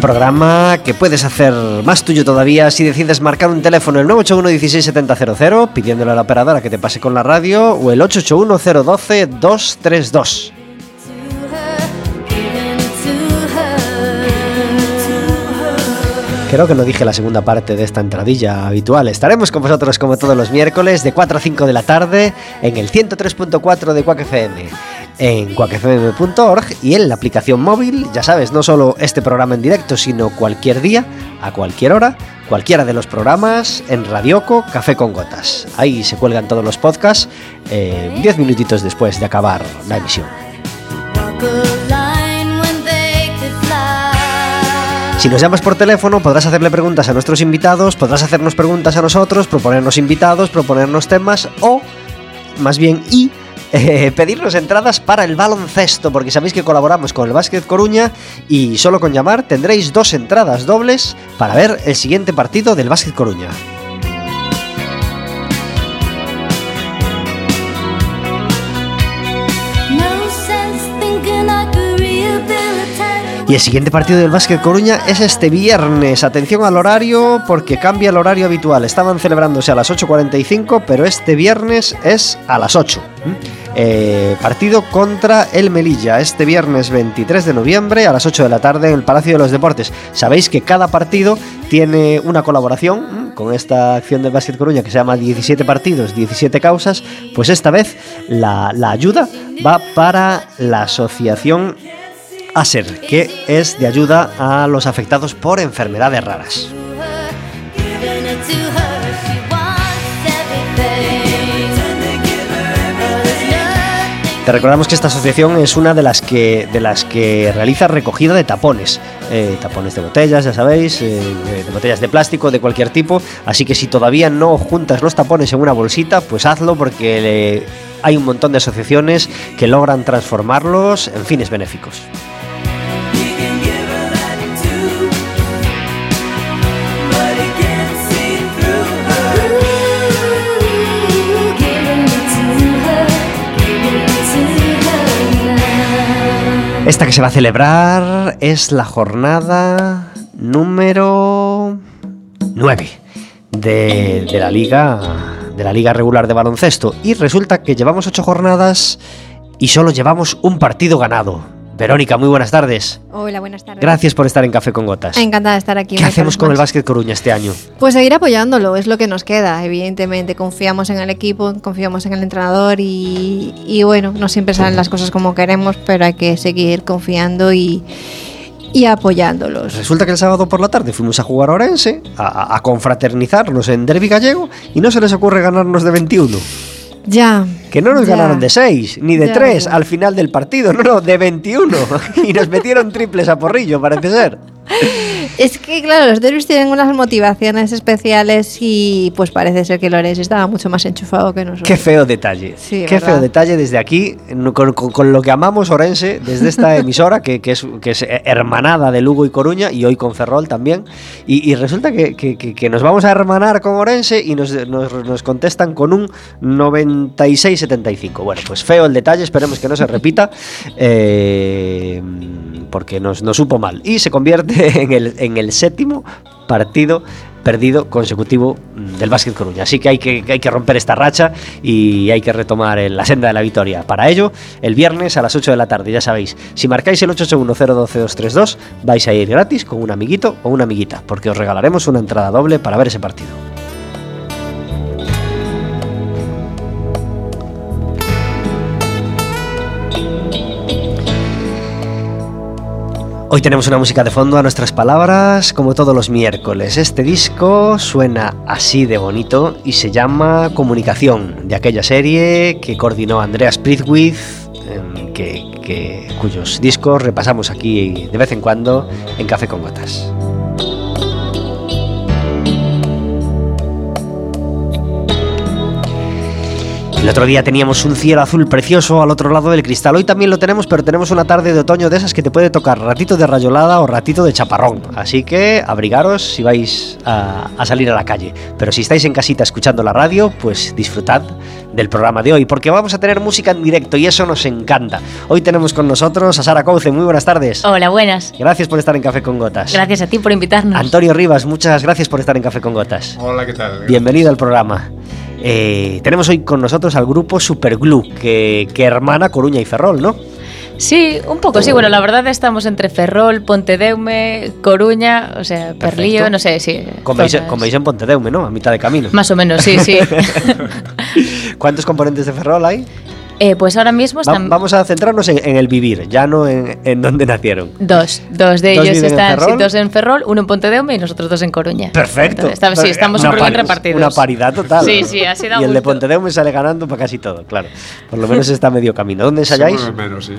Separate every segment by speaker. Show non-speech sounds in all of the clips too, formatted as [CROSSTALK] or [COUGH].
Speaker 1: Programa que puedes hacer más tuyo todavía si decides marcar un teléfono el 981 16700 pidiéndole a la operadora que te pase con la radio o el 881 012 232. Creo que no dije la segunda parte de esta entradilla habitual. Estaremos con vosotros como todos los miércoles de 4 a 5 de la tarde en el 103.4 de Quack FM en cuacfm.org y en la aplicación móvil, ya sabes, no solo este programa en directo, sino cualquier día, a cualquier hora, cualquiera de los programas en Radioco Café con Gotas. Ahí se cuelgan todos los podcasts 10 eh, minutitos después de acabar la emisión. Si nos llamas por teléfono podrás hacerle preguntas a nuestros invitados, podrás hacernos preguntas a nosotros, proponernos invitados, proponernos temas o, más bien, y eh, pedirnos entradas para el baloncesto, porque sabéis que colaboramos con el Básquet Coruña y solo con llamar tendréis dos entradas dobles para ver el siguiente partido del Básquet Coruña. Y el siguiente partido del Básquet Coruña es este viernes. Atención al horario porque cambia el horario habitual. Estaban celebrándose a las 8.45, pero este viernes es a las 8. Eh, partido contra el Melilla, este viernes 23 de noviembre a las 8 de la tarde en el Palacio de los Deportes. Sabéis que cada partido tiene una colaboración con esta acción del Básquet Coruña que se llama 17 partidos, 17 causas. Pues esta vez la, la ayuda va para la asociación ASER, que es de ayuda a los afectados por enfermedades raras. Te recordamos que esta asociación es una de las que, de las que realiza recogida de tapones, eh, tapones de botellas, ya sabéis, eh, de botellas de plástico de cualquier tipo. Así que si todavía no juntas los tapones en una bolsita, pues hazlo porque hay un montón de asociaciones que logran transformarlos en fines benéficos. Esta que se va a celebrar es la jornada número 9 de, la liga de la liga regular de baloncesto y resulta que llevamos 8 jornadas y solo llevamos un partido ganado. Verónica, muy buenas tardes.
Speaker 2: Hola, buenas tardes.
Speaker 1: Gracias por estar en Café con Gotas.
Speaker 2: Encantada de estar aquí.
Speaker 1: ¿Qué hacemos con el Básquet Coruña este año?
Speaker 2: Pues seguir apoyándolo, es lo que nos queda, evidentemente. Confiamos en el equipo, confiamos en el entrenador y, bueno, no siempre salen las cosas como queremos, pero hay que seguir confiando y, apoyándolos.
Speaker 1: Resulta que el sábado por la tarde fuimos a jugar a Orense, a, a confraternizarnos en Derby Gallego y no se les ocurre ganarnos de 21.
Speaker 2: Ya.
Speaker 1: Que no nos ganaron de 6, ni de 3 al final del partido, no, no, de 21. [LAUGHS] y nos metieron triples a porrillo, parece ser.
Speaker 2: Es que, claro, los derbis tienen unas motivaciones especiales y pues parece ser que Lorenz estaba mucho más enchufado que nosotros.
Speaker 1: Qué feo detalle. Qué feo detalle desde aquí, con, lo que amamos Orense, desde esta [LAUGHS] emisora, que, es, que es hermanada de Lugo y Coruña, y hoy con Ferrol también. Y, resulta que, nos vamos a hermanar con Orense y nos, nos, contestan con un 96-75. Bueno, pues feo el detalle, esperemos que no se repita, [LAUGHS] eh, porque nos, nos supo mal. Y se convierte [LAUGHS] en el en el séptimo partido perdido consecutivo del Básquet Coruña. Así que hay, que hay que romper esta racha y hay que retomar la senda de la victoria. Para ello, el viernes a las 8 de la tarde, ya sabéis, si marcáis el 881-012-232, vais a ir gratis con un amiguito o una amiguita, porque os regalaremos una entrada doble para ver ese partido. Hoy tenemos una música de fondo a nuestras palabras, como todos los miércoles. Este disco suena así de bonito y se llama Comunicación, de aquella serie que coordinó Andreas Prithwith, em, que, cuyos discos repasamos aquí de vez en cuando en Café con Gotas. El otro día teníamos un cielo azul precioso al otro lado del cristal. Hoy también lo tenemos, pero tenemos una tarde de otoño de esas que te puede tocar ratito de rayolada o ratito de chaparrón. Así que abrigaros si vais a, salir a la calle. Pero si estáis en casita escuchando la radio, pues disfrutad del programa de hoy, porque vamos a tener música en directo y eso nos encanta. Hoy tenemos con nosotros a Sara Couce. Muy buenas tardes.
Speaker 3: Hola, buenas.
Speaker 1: Gracias por estar en Café con Gotas.
Speaker 3: Gracias a ti por invitarnos.
Speaker 1: Antonio Rivas, muchas gracias por estar en Café con Gotas.
Speaker 4: Hola, ¿qué tal?
Speaker 1: Bienvenido al programa. Eh, tenemos hoy con nosotros al grupo Superglue, que, que hermana Coruña y Ferrol, ¿no?
Speaker 3: Sí, un poco, sí. Bueno, la verdad estamos entre Ferrol, Pontedeume, Coruña, o sea, Perlío, no sé, sí.
Speaker 1: Como veis, en Pontedeume, ¿no? A mitad de camino.
Speaker 3: Más o menos, sí, sí. [LAUGHS] [LAUGHS]
Speaker 1: ¿Cuántos componentes de Ferrol hay?
Speaker 3: Eh, pues ahora mismo están...
Speaker 1: vamos a centrarnos en, el vivir, ya no en, en dónde nacieron.
Speaker 3: Dos, dos de ellos están en dos en Ferrol, uno en Pontedeume y nosotros dos en Coruña.
Speaker 1: Perfecto.
Speaker 3: sí, estamos súper bien repartidos.
Speaker 1: Una paridad total.
Speaker 3: Sí, sí, ha sido
Speaker 1: Y el de Pontedeume sale ganando para casi todo, claro. Por lo menos está medio camino. ¿Dónde ensayáis?
Speaker 4: menos, sí.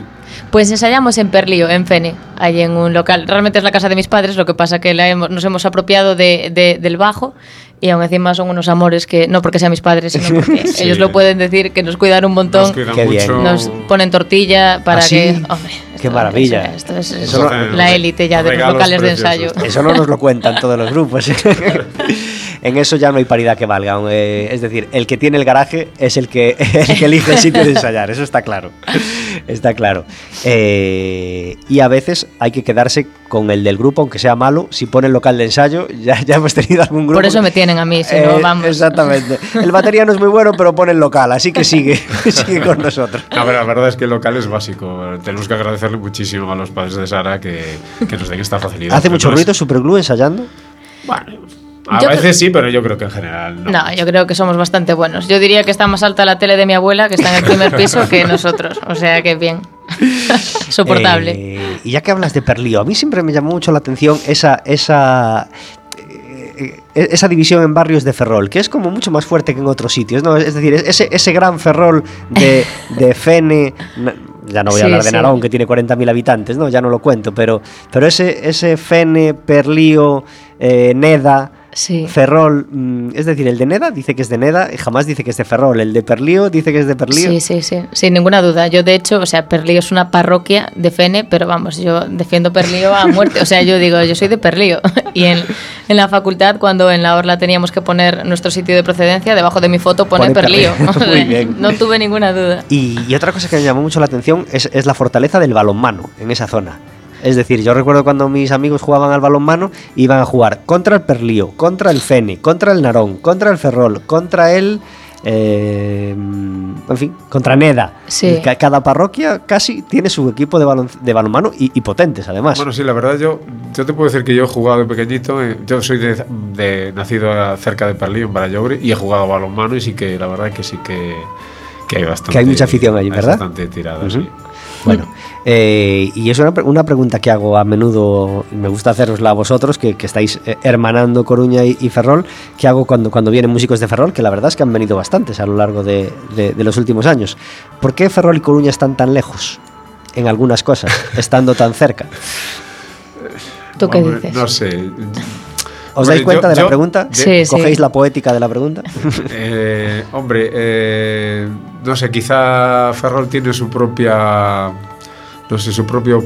Speaker 3: Pues ensayamos en Perlío, en Fene, allí en un local. Realmente es la casa de mis padres, lo que pasa que nos hemos apropiado de, del bajo y aún encima son unos amores que no porque sean mis padres, sino porque [LAUGHS] ellos lo pueden decir, que nos cuidan un montón.
Speaker 4: Nos
Speaker 3: ponen tortilla para
Speaker 1: ¿Ah,
Speaker 3: que...
Speaker 1: Qué maravilla.
Speaker 3: esto es, la élite ya de los locales de ensayo.
Speaker 1: Eso no nos lo [LAUGHS] cuentan todos los grupos. [LAUGHS] en eso ya no hay paridad que valga. Eh, es decir, el que tiene el garaje es el que, [LAUGHS] el que elige el sitio de ensayar. Eso está claro. Está claro. Eh, y a veces hay que quedarse con el del grupo, aunque sea malo. Si pone el local de ensayo, ya, ya hemos tenido algún grupo.
Speaker 3: Por eso me tienen a mí, si no,
Speaker 1: eh,
Speaker 3: vamos.
Speaker 1: Exactamente. El batería no es muy bueno, pero pone el local, así que sigue, [LAUGHS] sigue con nosotros.
Speaker 4: A ver, la verdad es que el local es básico. Tenemos que agradecerle muchísimo a los padres de Sara que, que nos den esta facilidad.
Speaker 1: ¿Hace mucho ruido Superglue ensayando?
Speaker 4: Bueno, a veces sí, pero yo creo que en general no.
Speaker 3: No, yo creo que somos bastante buenos. Yo diría que está más alta la tele de mi abuela, que está en el primer piso, que [LAUGHS] nosotros. O sea que bien. [LAUGHS] Soportable.
Speaker 1: Eh, y ya que hablas de Perlío, a mí siempre me llamó mucho la atención esa, esa eh, esa división en barrios de Ferrol, que es como mucho más fuerte que en otros sitios, ¿no? Es decir, ese, ese gran Ferrol de, de [LAUGHS] Fene, ya no voy a hablar de Narón, que tiene 40.000 habitantes, ¿no? Ya no lo cuento, pero, pero ese, ese Fene, Perlío, eh, Neda, Ferrol, mm, es decir, el de Neda dice que es de Neda y jamás dice que es de Ferrol. El de Perlío dice que es de Perlío.
Speaker 3: Sí, sí, sí, sin ninguna duda. Yo, de hecho, o sea, Perlío es una parroquia de Fene, pero vamos, yo defiendo Perlío a muerte. O sea, yo digo, yo soy de Perlío. [LAUGHS] Y en, en la facultad, cuando en la orla teníamos que poner nuestro sitio de procedencia, debajo de mi foto pone, Perlío. [LAUGHS] Muy bien. [LAUGHS] No tuve ninguna duda.
Speaker 1: Y, y, otra cosa que me llamó mucho la atención es, es la fortaleza del balonmano en esa zona. Es decir, yo recuerdo cuando mis amigos jugaban al balonmano, iban a jugar contra el Perlío, contra el Fene, contra el Narón, contra el Ferrol, contra el... Eh, en fin, contra Neda.
Speaker 3: Sí.
Speaker 1: Cada parroquia casi tiene su equipo de, balon, de balonmano y, potentes, además.
Speaker 4: Bueno, sí, la verdad, yo, yo te puedo decir que yo he jugado de pequeñito. Eh, yo soy de, nacido cerca de Perlío, en Barallogre, y he jugado balonmano. Y sí que, la verdad, que sí que, que hay bastante.
Speaker 1: Que hay mucha afición allí, ¿verdad?
Speaker 4: Bastante tirada, sí.
Speaker 1: Bueno, [LAUGHS] eh, y es una, una, pregunta que hago a menudo, me gusta hacerosla a vosotros, que, que estáis eh, hermanando Coruña y, Ferrol, que hago cuando, cuando vienen músicos de Ferrol, que la verdad es que han venido bastantes a lo largo de, de, los últimos años. ¿Por qué Ferrol y Coruña están tan lejos en algunas cosas, [LAUGHS] estando tan cerca?
Speaker 3: ¿Tú qué dices?
Speaker 4: No sé.
Speaker 1: ¿Os dais cuenta de la pregunta?
Speaker 3: Sí,
Speaker 1: ¿Cogéis la poética de la pregunta? [LAUGHS]
Speaker 4: Eh, hombre, eh, no sé, quizá Ferrol tiene su propia, no sé, su propia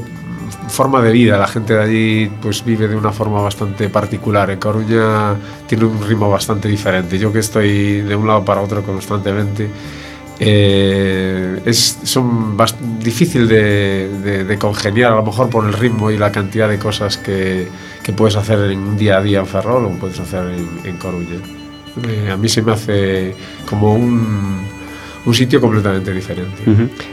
Speaker 4: forma de vida. La gente de allí pues vive de una forma bastante particular. En Coruña tiene un ritmo bastante diferente. Yo que estoy de un lado para otro constantemente, eh, es son difícil de, de, congeniar a lo mejor por el ritmo y la cantidad de cosas que, que puedes hacer en un día a día en Ferrol o puedes hacer en, en Coruña. Eh, a mí se me hace como un, un sitio completamente diferente.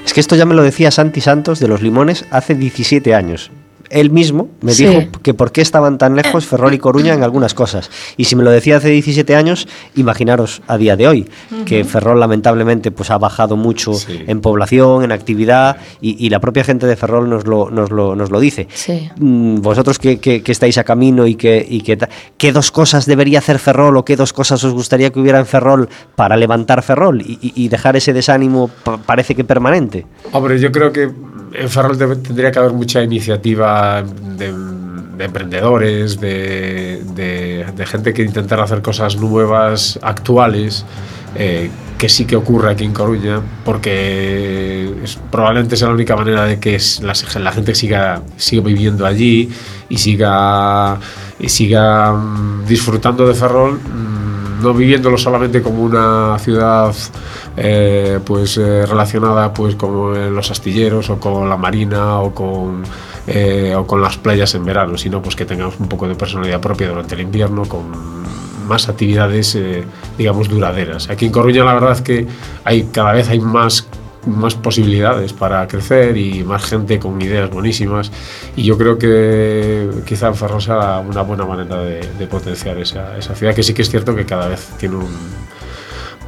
Speaker 1: Es que esto ya me lo decía Santi Santos de Los Limones hace 17 años. Él mismo me
Speaker 3: Sí.
Speaker 1: dijo que por qué estaban tan lejos Ferrol y Coruña en algunas cosas. Y si me lo decía hace 17 años, imaginaros a día de hoy, que Ferrol lamentablemente pues ha bajado mucho
Speaker 4: Sí.
Speaker 1: en población, en actividad, y, y la propia gente de Ferrol nos lo, nos lo, nos lo dice.
Speaker 3: Sí.
Speaker 1: Mm, Vosotros que, que- que estáis a camino y que, y que ta- ¿qué dos cosas debería hacer Ferrol o qué dos cosas os gustaría que hubiera en Ferrol para levantar Ferrol y, y- dejar ese desánimo pa- parece que permanente?
Speaker 4: Hombre, yo creo que en Ferrol tendría que haber mucha iniciativa de, de emprendedores, de, gente que intentara hacer cosas nuevas, actuales, eh, que sí que ocurre aquí en Coruña, porque es- probablemente sea la única manera de que la, la gente siga, siga viviendo allí y siga, y siga mm, disfrutando de Ferrol. No viviéndolo solamente como una ciudad eh, pues eh, relacionada pues con los astilleros o con la marina o con eh, o con las playas en verano, sino pues que tengamos un poco de personalidad propia durante el invierno con más actividades eh, digamos duraderas. Aquí en Coruña la verdad que hay cada vez hay más más posibilidades para crecer y más gente con ideas buenísimas y yo creo que quizá en Ferrol sea una buena manera de, de potenciar esa, esa ciudad que sí que es cierto que cada vez tiene un,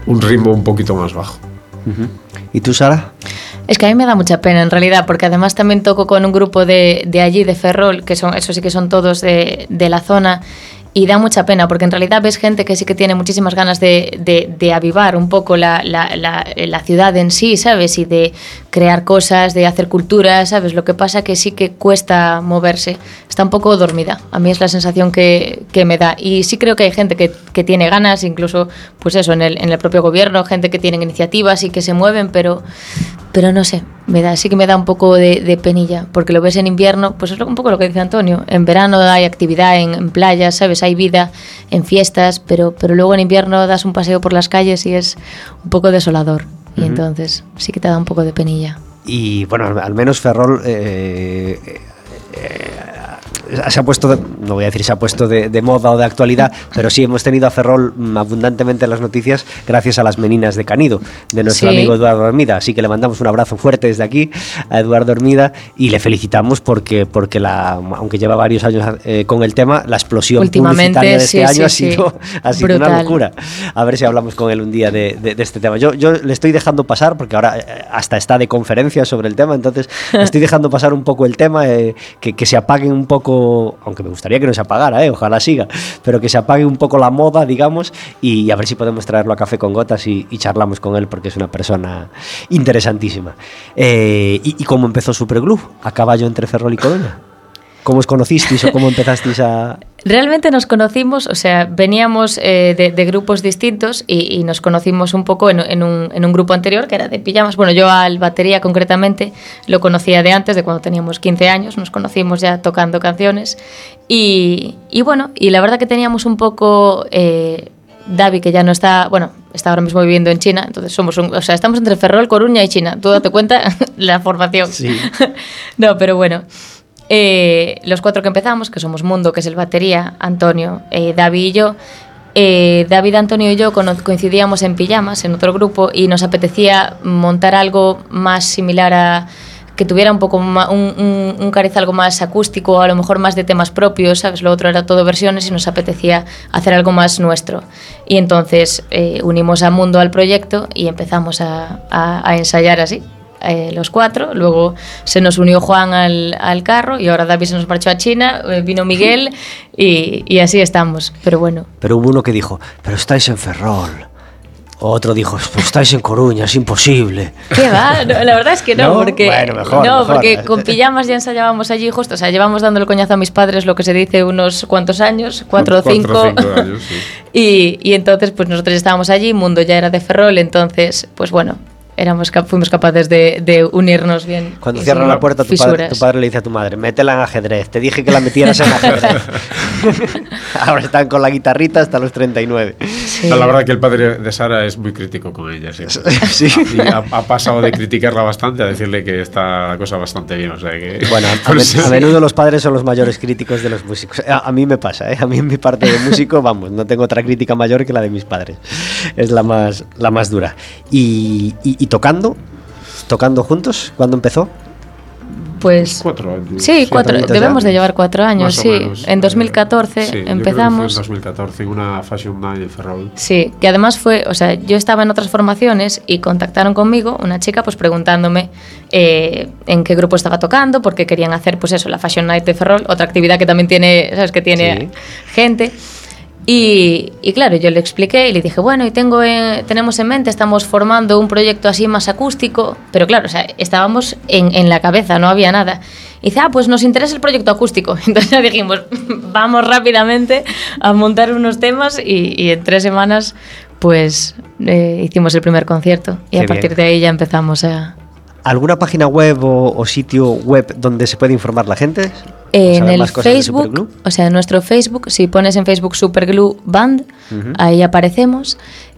Speaker 4: un ritmo un poquito más bajo.
Speaker 1: ¿Y tú, Sara?
Speaker 3: Es que a mí me da mucha pena en realidad, porque además también toco con un grupo de, de allí, de Ferrol, que son, eso sí que son todos de, de la zona, y da mucha pena, porque en realidad ves gente que sí que tiene muchísimas ganas de, de- avivar un poco la, la- la- ciudad en sí, ¿sabes? Y de crear cosas, de hacer cultura, ¿sabes? Lo que pasa que sí que cuesta moverse, está un poco dormida, a mí es la sensación que, que me da. Y sí creo que hay gente que, que tiene ganas, incluso, pues eso, en el, en el propio gobierno, gente que tiene iniciativas y que se mueven, pero pero no sé, me da, sí que me da un poco de, penilla, porque lo ves en invierno, pues es un poco lo que dice Antonio. En verano hay actividad en, en playas, ¿sabes? Hay vida en fiestas, pero, pero luego en invierno das un paseo por las calles y es un poco desolador. Y entonces sí que te da un poco de penilla.
Speaker 1: Y bueno, al, al menos Ferrol eh, eh, se ha puesto, de- no voy a decir se ha puesto de, de moda o de actualidad, pero sí hemos tenido a Ferrol mm, abundantemente en las noticias gracias a las meninas de Canido, de nuestro
Speaker 3: Sí.
Speaker 1: amigo Eduardo Hermida. Así que le mandamos un abrazo fuerte desde aquí a Eduardo Hermida y le felicitamos porque, porque la, aunque lleva varios años eh, con el tema, la explosión publicitaria de este
Speaker 3: sí,
Speaker 1: año ha sido, ha sido una locura. A ver si hablamos con él un día de, de- este tema. Yo, yo le estoy dejando pasar, porque ahora eh, hasta está de conferencia sobre el tema, entonces estoy dejando pasar un poco el tema, eh, que, que se apaguen un poco, aunque me gustaría que no se apagara, eh, ojalá siga, pero que se apague un poco la moda, digamos, y a ver si podemos traerlo a café con gotas y, charlamos con él, porque es una persona interesantísima. Eh, y, ¿Y cómo empezó Superglue? A caballo entre Ferrol y Coruña. ¿Cómo os conocisteis o cómo empezasteis a...?
Speaker 3: Realmente nos conocimos, o sea, veníamos eh, de, de grupos distintos y, y nos conocimos un poco en, en un, en un grupo anterior que era de pijamas. Bueno, yo al batería concretamente lo conocía de antes, de cuando teníamos 15 años, nos conocimos ya tocando canciones. Y, y bueno, y la verdad que teníamos un poco... Eh, Davi, que ya no está, bueno, está ahora mismo viviendo en China, entonces somos un, o sea, estamos entre Ferrol, Coruña y China. Tú date cuenta [LAUGHS] la formación.
Speaker 1: Sí. [LAUGHS]
Speaker 3: no, pero bueno. Eh, los cuatro que empezamos, que somos Mundo, que es el batería, Antonio, eh, David y yo, eh, David, Antonio y yo coincidíamos en pijamas, en otro grupo, y nos apetecía montar algo más similar a que tuviera un poco un, un- un cariz algo más acústico, a lo mejor más de temas propios, ¿sabes? Lo otro era todo versiones y nos apetecía hacer algo más nuestro. Y entonces eh, unimos a Mundo al proyecto y empezamos a, a- a ensayar así eh, los cuatro. Luego se nos unió Juan al, al carro y ahora David se nos marchó a China, eh, vino Miguel y, y así estamos. Pero bueno,
Speaker 1: Pero hubo uno que dijo, pero estáis en Ferrol. Otro dijo, "Pero estáis en Coruña, es imposible.
Speaker 3: ¿qué va? No, la verdad es que no, [LAUGHS]
Speaker 1: ¿No?
Speaker 3: porque,
Speaker 1: Bueno, mejor,
Speaker 3: no,
Speaker 1: mejor.
Speaker 3: porque con pijamas ya ensayábamos allí justo. O sea, llevamos dando el coñazo a mis padres lo que se dice unos cuantos años, cuatro o cinco.
Speaker 4: Cuatro o cinco años, [LAUGHS] sí.
Speaker 3: y, y entonces, pues nosotros estábamos allí, Mundo ya era de Ferrol, entonces, pues bueno, éramos fuimos capaces de, de unirnos bien.
Speaker 1: Cuando cierran la puerta, tu padre, tu padre le dice a tu madre, métela en ajedrez. Te dije que la metieras en ajedrez. [LAUGHS] Ahora están con la guitarrita hasta los 39.
Speaker 3: Sí.
Speaker 4: No, la verdad que el padre de Sara es muy crítico con ella. Sí. [LAUGHS]
Speaker 1: Sí.
Speaker 4: Y ha, ha pasado de criticarla bastante a decirle que está la cosa bastante bien. O sea que, [LAUGHS]
Speaker 1: Bueno, a, men- a menudo los padres son los mayores críticos de los músicos. A, a mí me pasa, ¿eh? A mí en mi parte de músico, vamos, no tengo otra crítica mayor que la de mis padres. Es la más, la más dura. Y, y- y tocando, tocando juntos, ¿cuándo empezó?
Speaker 3: Pues
Speaker 4: Cuatro años.
Speaker 3: Sí, cuatro,
Speaker 1: ya.
Speaker 3: debemos de llevar cuatro años, sí.
Speaker 4: menos.
Speaker 3: En
Speaker 4: Eh,
Speaker 3: 2014
Speaker 4: sí, yo creo que fue
Speaker 3: empezamos.
Speaker 4: en 2014, en una Fashion Night en Ferrol.
Speaker 3: Sí, que además fue, o sea, yo estaba en otras formaciones y contactaron conmigo una chica pues preguntándome eh, en qué grupo estaba tocando, porque querían hacer pues eso, la Fashion Night de Ferrol, otra actividad que también tiene, sabes, que tiene gente. Y, y claro, yo le expliqué y le dije, bueno, y tengo en- tenemos en mente, estamos formando un proyecto así más acústico, pero claro, o sea, estábamos en, en la cabeza, no había nada. Y dice, ah, pues nos interesa el proyecto acústico. [LAUGHS] Entonces ya dijimos, [LAUGHS] vamos rápidamente a montar unos temas y, y en tres semanas pues eh, hicimos el primer concierto y
Speaker 1: Qué
Speaker 3: a partir
Speaker 1: bien.
Speaker 3: de ahí ya empezamos a...
Speaker 1: ¿Alguna página web o, o sitio web donde se puede informar la gente? ¿O
Speaker 3: En el Facebook, o sea, en nuestro Facebook, si pones en Facebook Superglue Band, ahí aparecemos.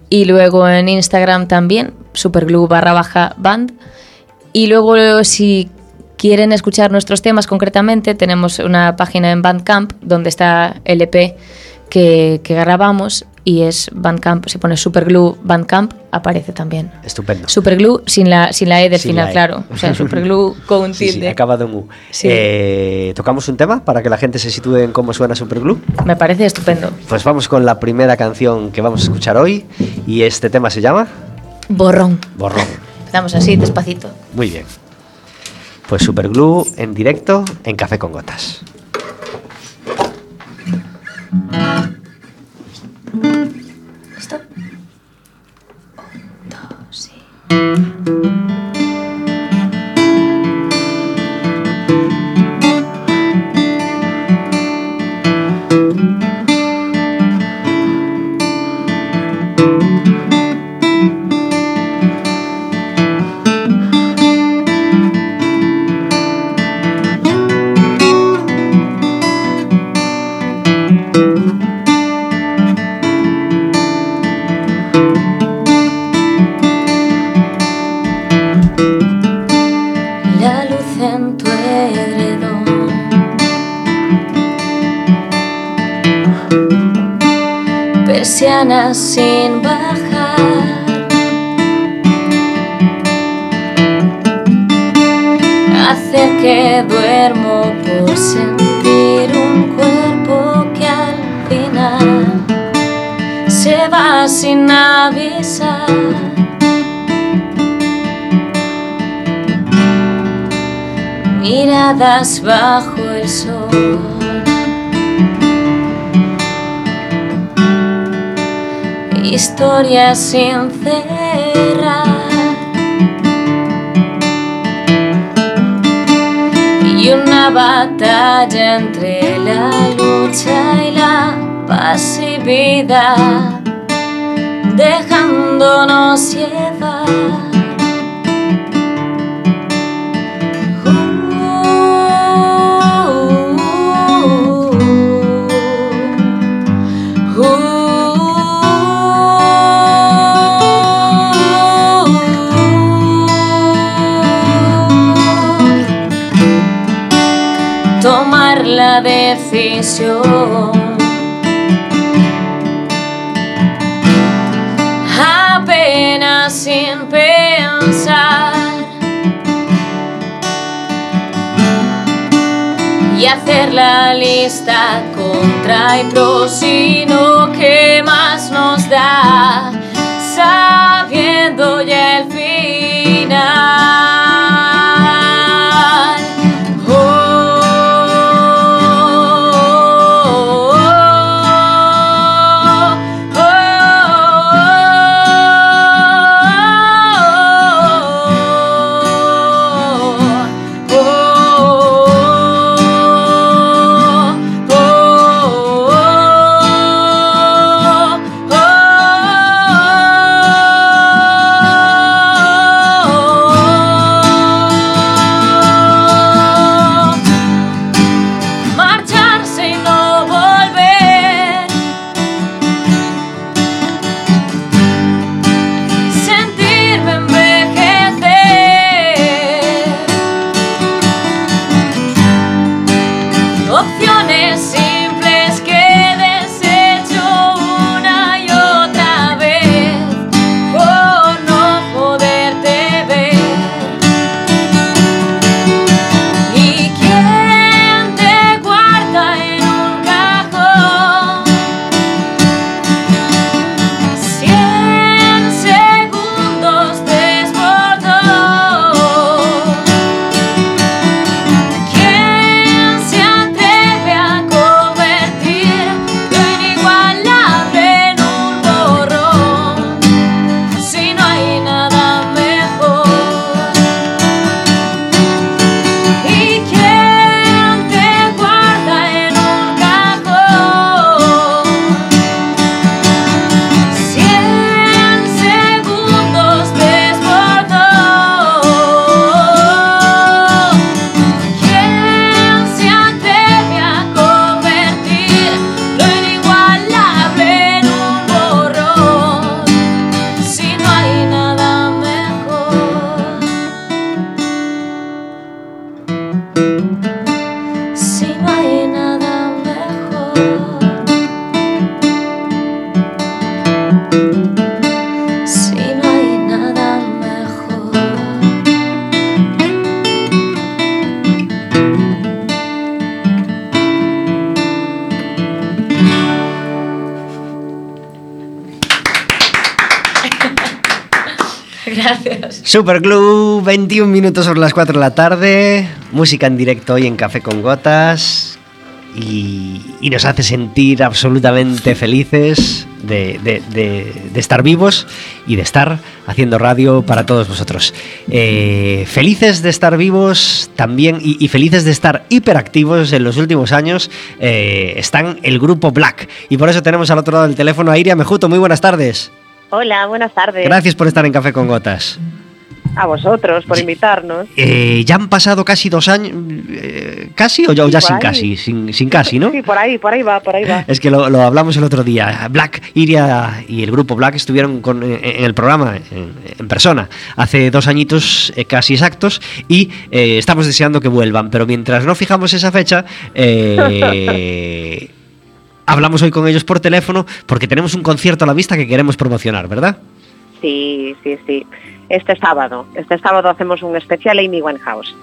Speaker 3: Y luego en Instagram también, Superglue barra baja band. Y luego si quieren escuchar nuestros temas concretamente, tenemos una página en Bandcamp donde está el EP que, que grabamos y es Bandcamp, si pones Superglue Bandcamp, aparece también.
Speaker 1: Estupendo.
Speaker 3: Superglue sin la, sin la E del
Speaker 1: Sin
Speaker 3: final,
Speaker 1: E.
Speaker 3: claro. O sea, [LAUGHS] Superglue con
Speaker 1: Sí, sí,
Speaker 3: tilde.
Speaker 1: acabado en U.
Speaker 3: Sí.
Speaker 1: Eh, ¿Tocamos un tema para que la gente se sitúe en cómo suena Superglue?
Speaker 3: Me parece estupendo.
Speaker 1: Pues vamos con la primera canción que vamos a escuchar hoy y este tema se llama
Speaker 3: Borrón.
Speaker 1: Borrón.
Speaker 3: Empezamos así, despacito.
Speaker 1: Muy bien. Pues Superglue en directo en Café con Gotas.
Speaker 3: Thank mm -hmm. you. Sin bajar Hace que duermo por sentir un cuerpo que al final se va sin avisar. miradas bajo el sol. Historias sin cerrar. Y una batalla entre la lucha y la pasividad, dejándonos llevar. Decisión. Apenas sin pensar. Y hacer la lista contra y pro sino que más nos da sabiendo ya el final Música
Speaker 1: Superglue, 21 minutos sobre las 4 de la tarde, música en directo hoy en Café con Gotas y, y nos hace sentir absolutamente felices de, de- de- de estar vivos y de estar haciendo radio para todos vosotros. Eh, felices de estar vivos también y, y felices de estar hiperactivos en los últimos años eh, están el grupo Black y por eso tenemos al otro lado del teléfono a Iria Mejuto. Muy buenas tardes.
Speaker 5: Hola, buenas tardes.
Speaker 1: Gracias por estar en Café con Gotas.
Speaker 5: A vosotros por invitarnos.
Speaker 1: Eh, ya han pasado casi dos años, eh, casi o ya, o ya sin
Speaker 5: ahí.
Speaker 1: casi, sin, sin casi, ¿no?
Speaker 5: Sí, por ahí, por ahí va, por ahí va.
Speaker 1: Es que lo, lo hablamos el otro día. Black, Iria y el grupo Black estuvieron con- en, en el programa en, en persona hace dos añitos eh, casi exactos y eh, estamos deseando que vuelvan. Pero mientras no fijamos esa fecha, eh, [LAUGHS] hablamos hoy con ellos por teléfono porque tenemos un concierto a la vista que queremos promocionar, ¿verdad?
Speaker 5: Sí, sí, sí. Este sábado, este sábado hacemos un especial Amy Winehouse.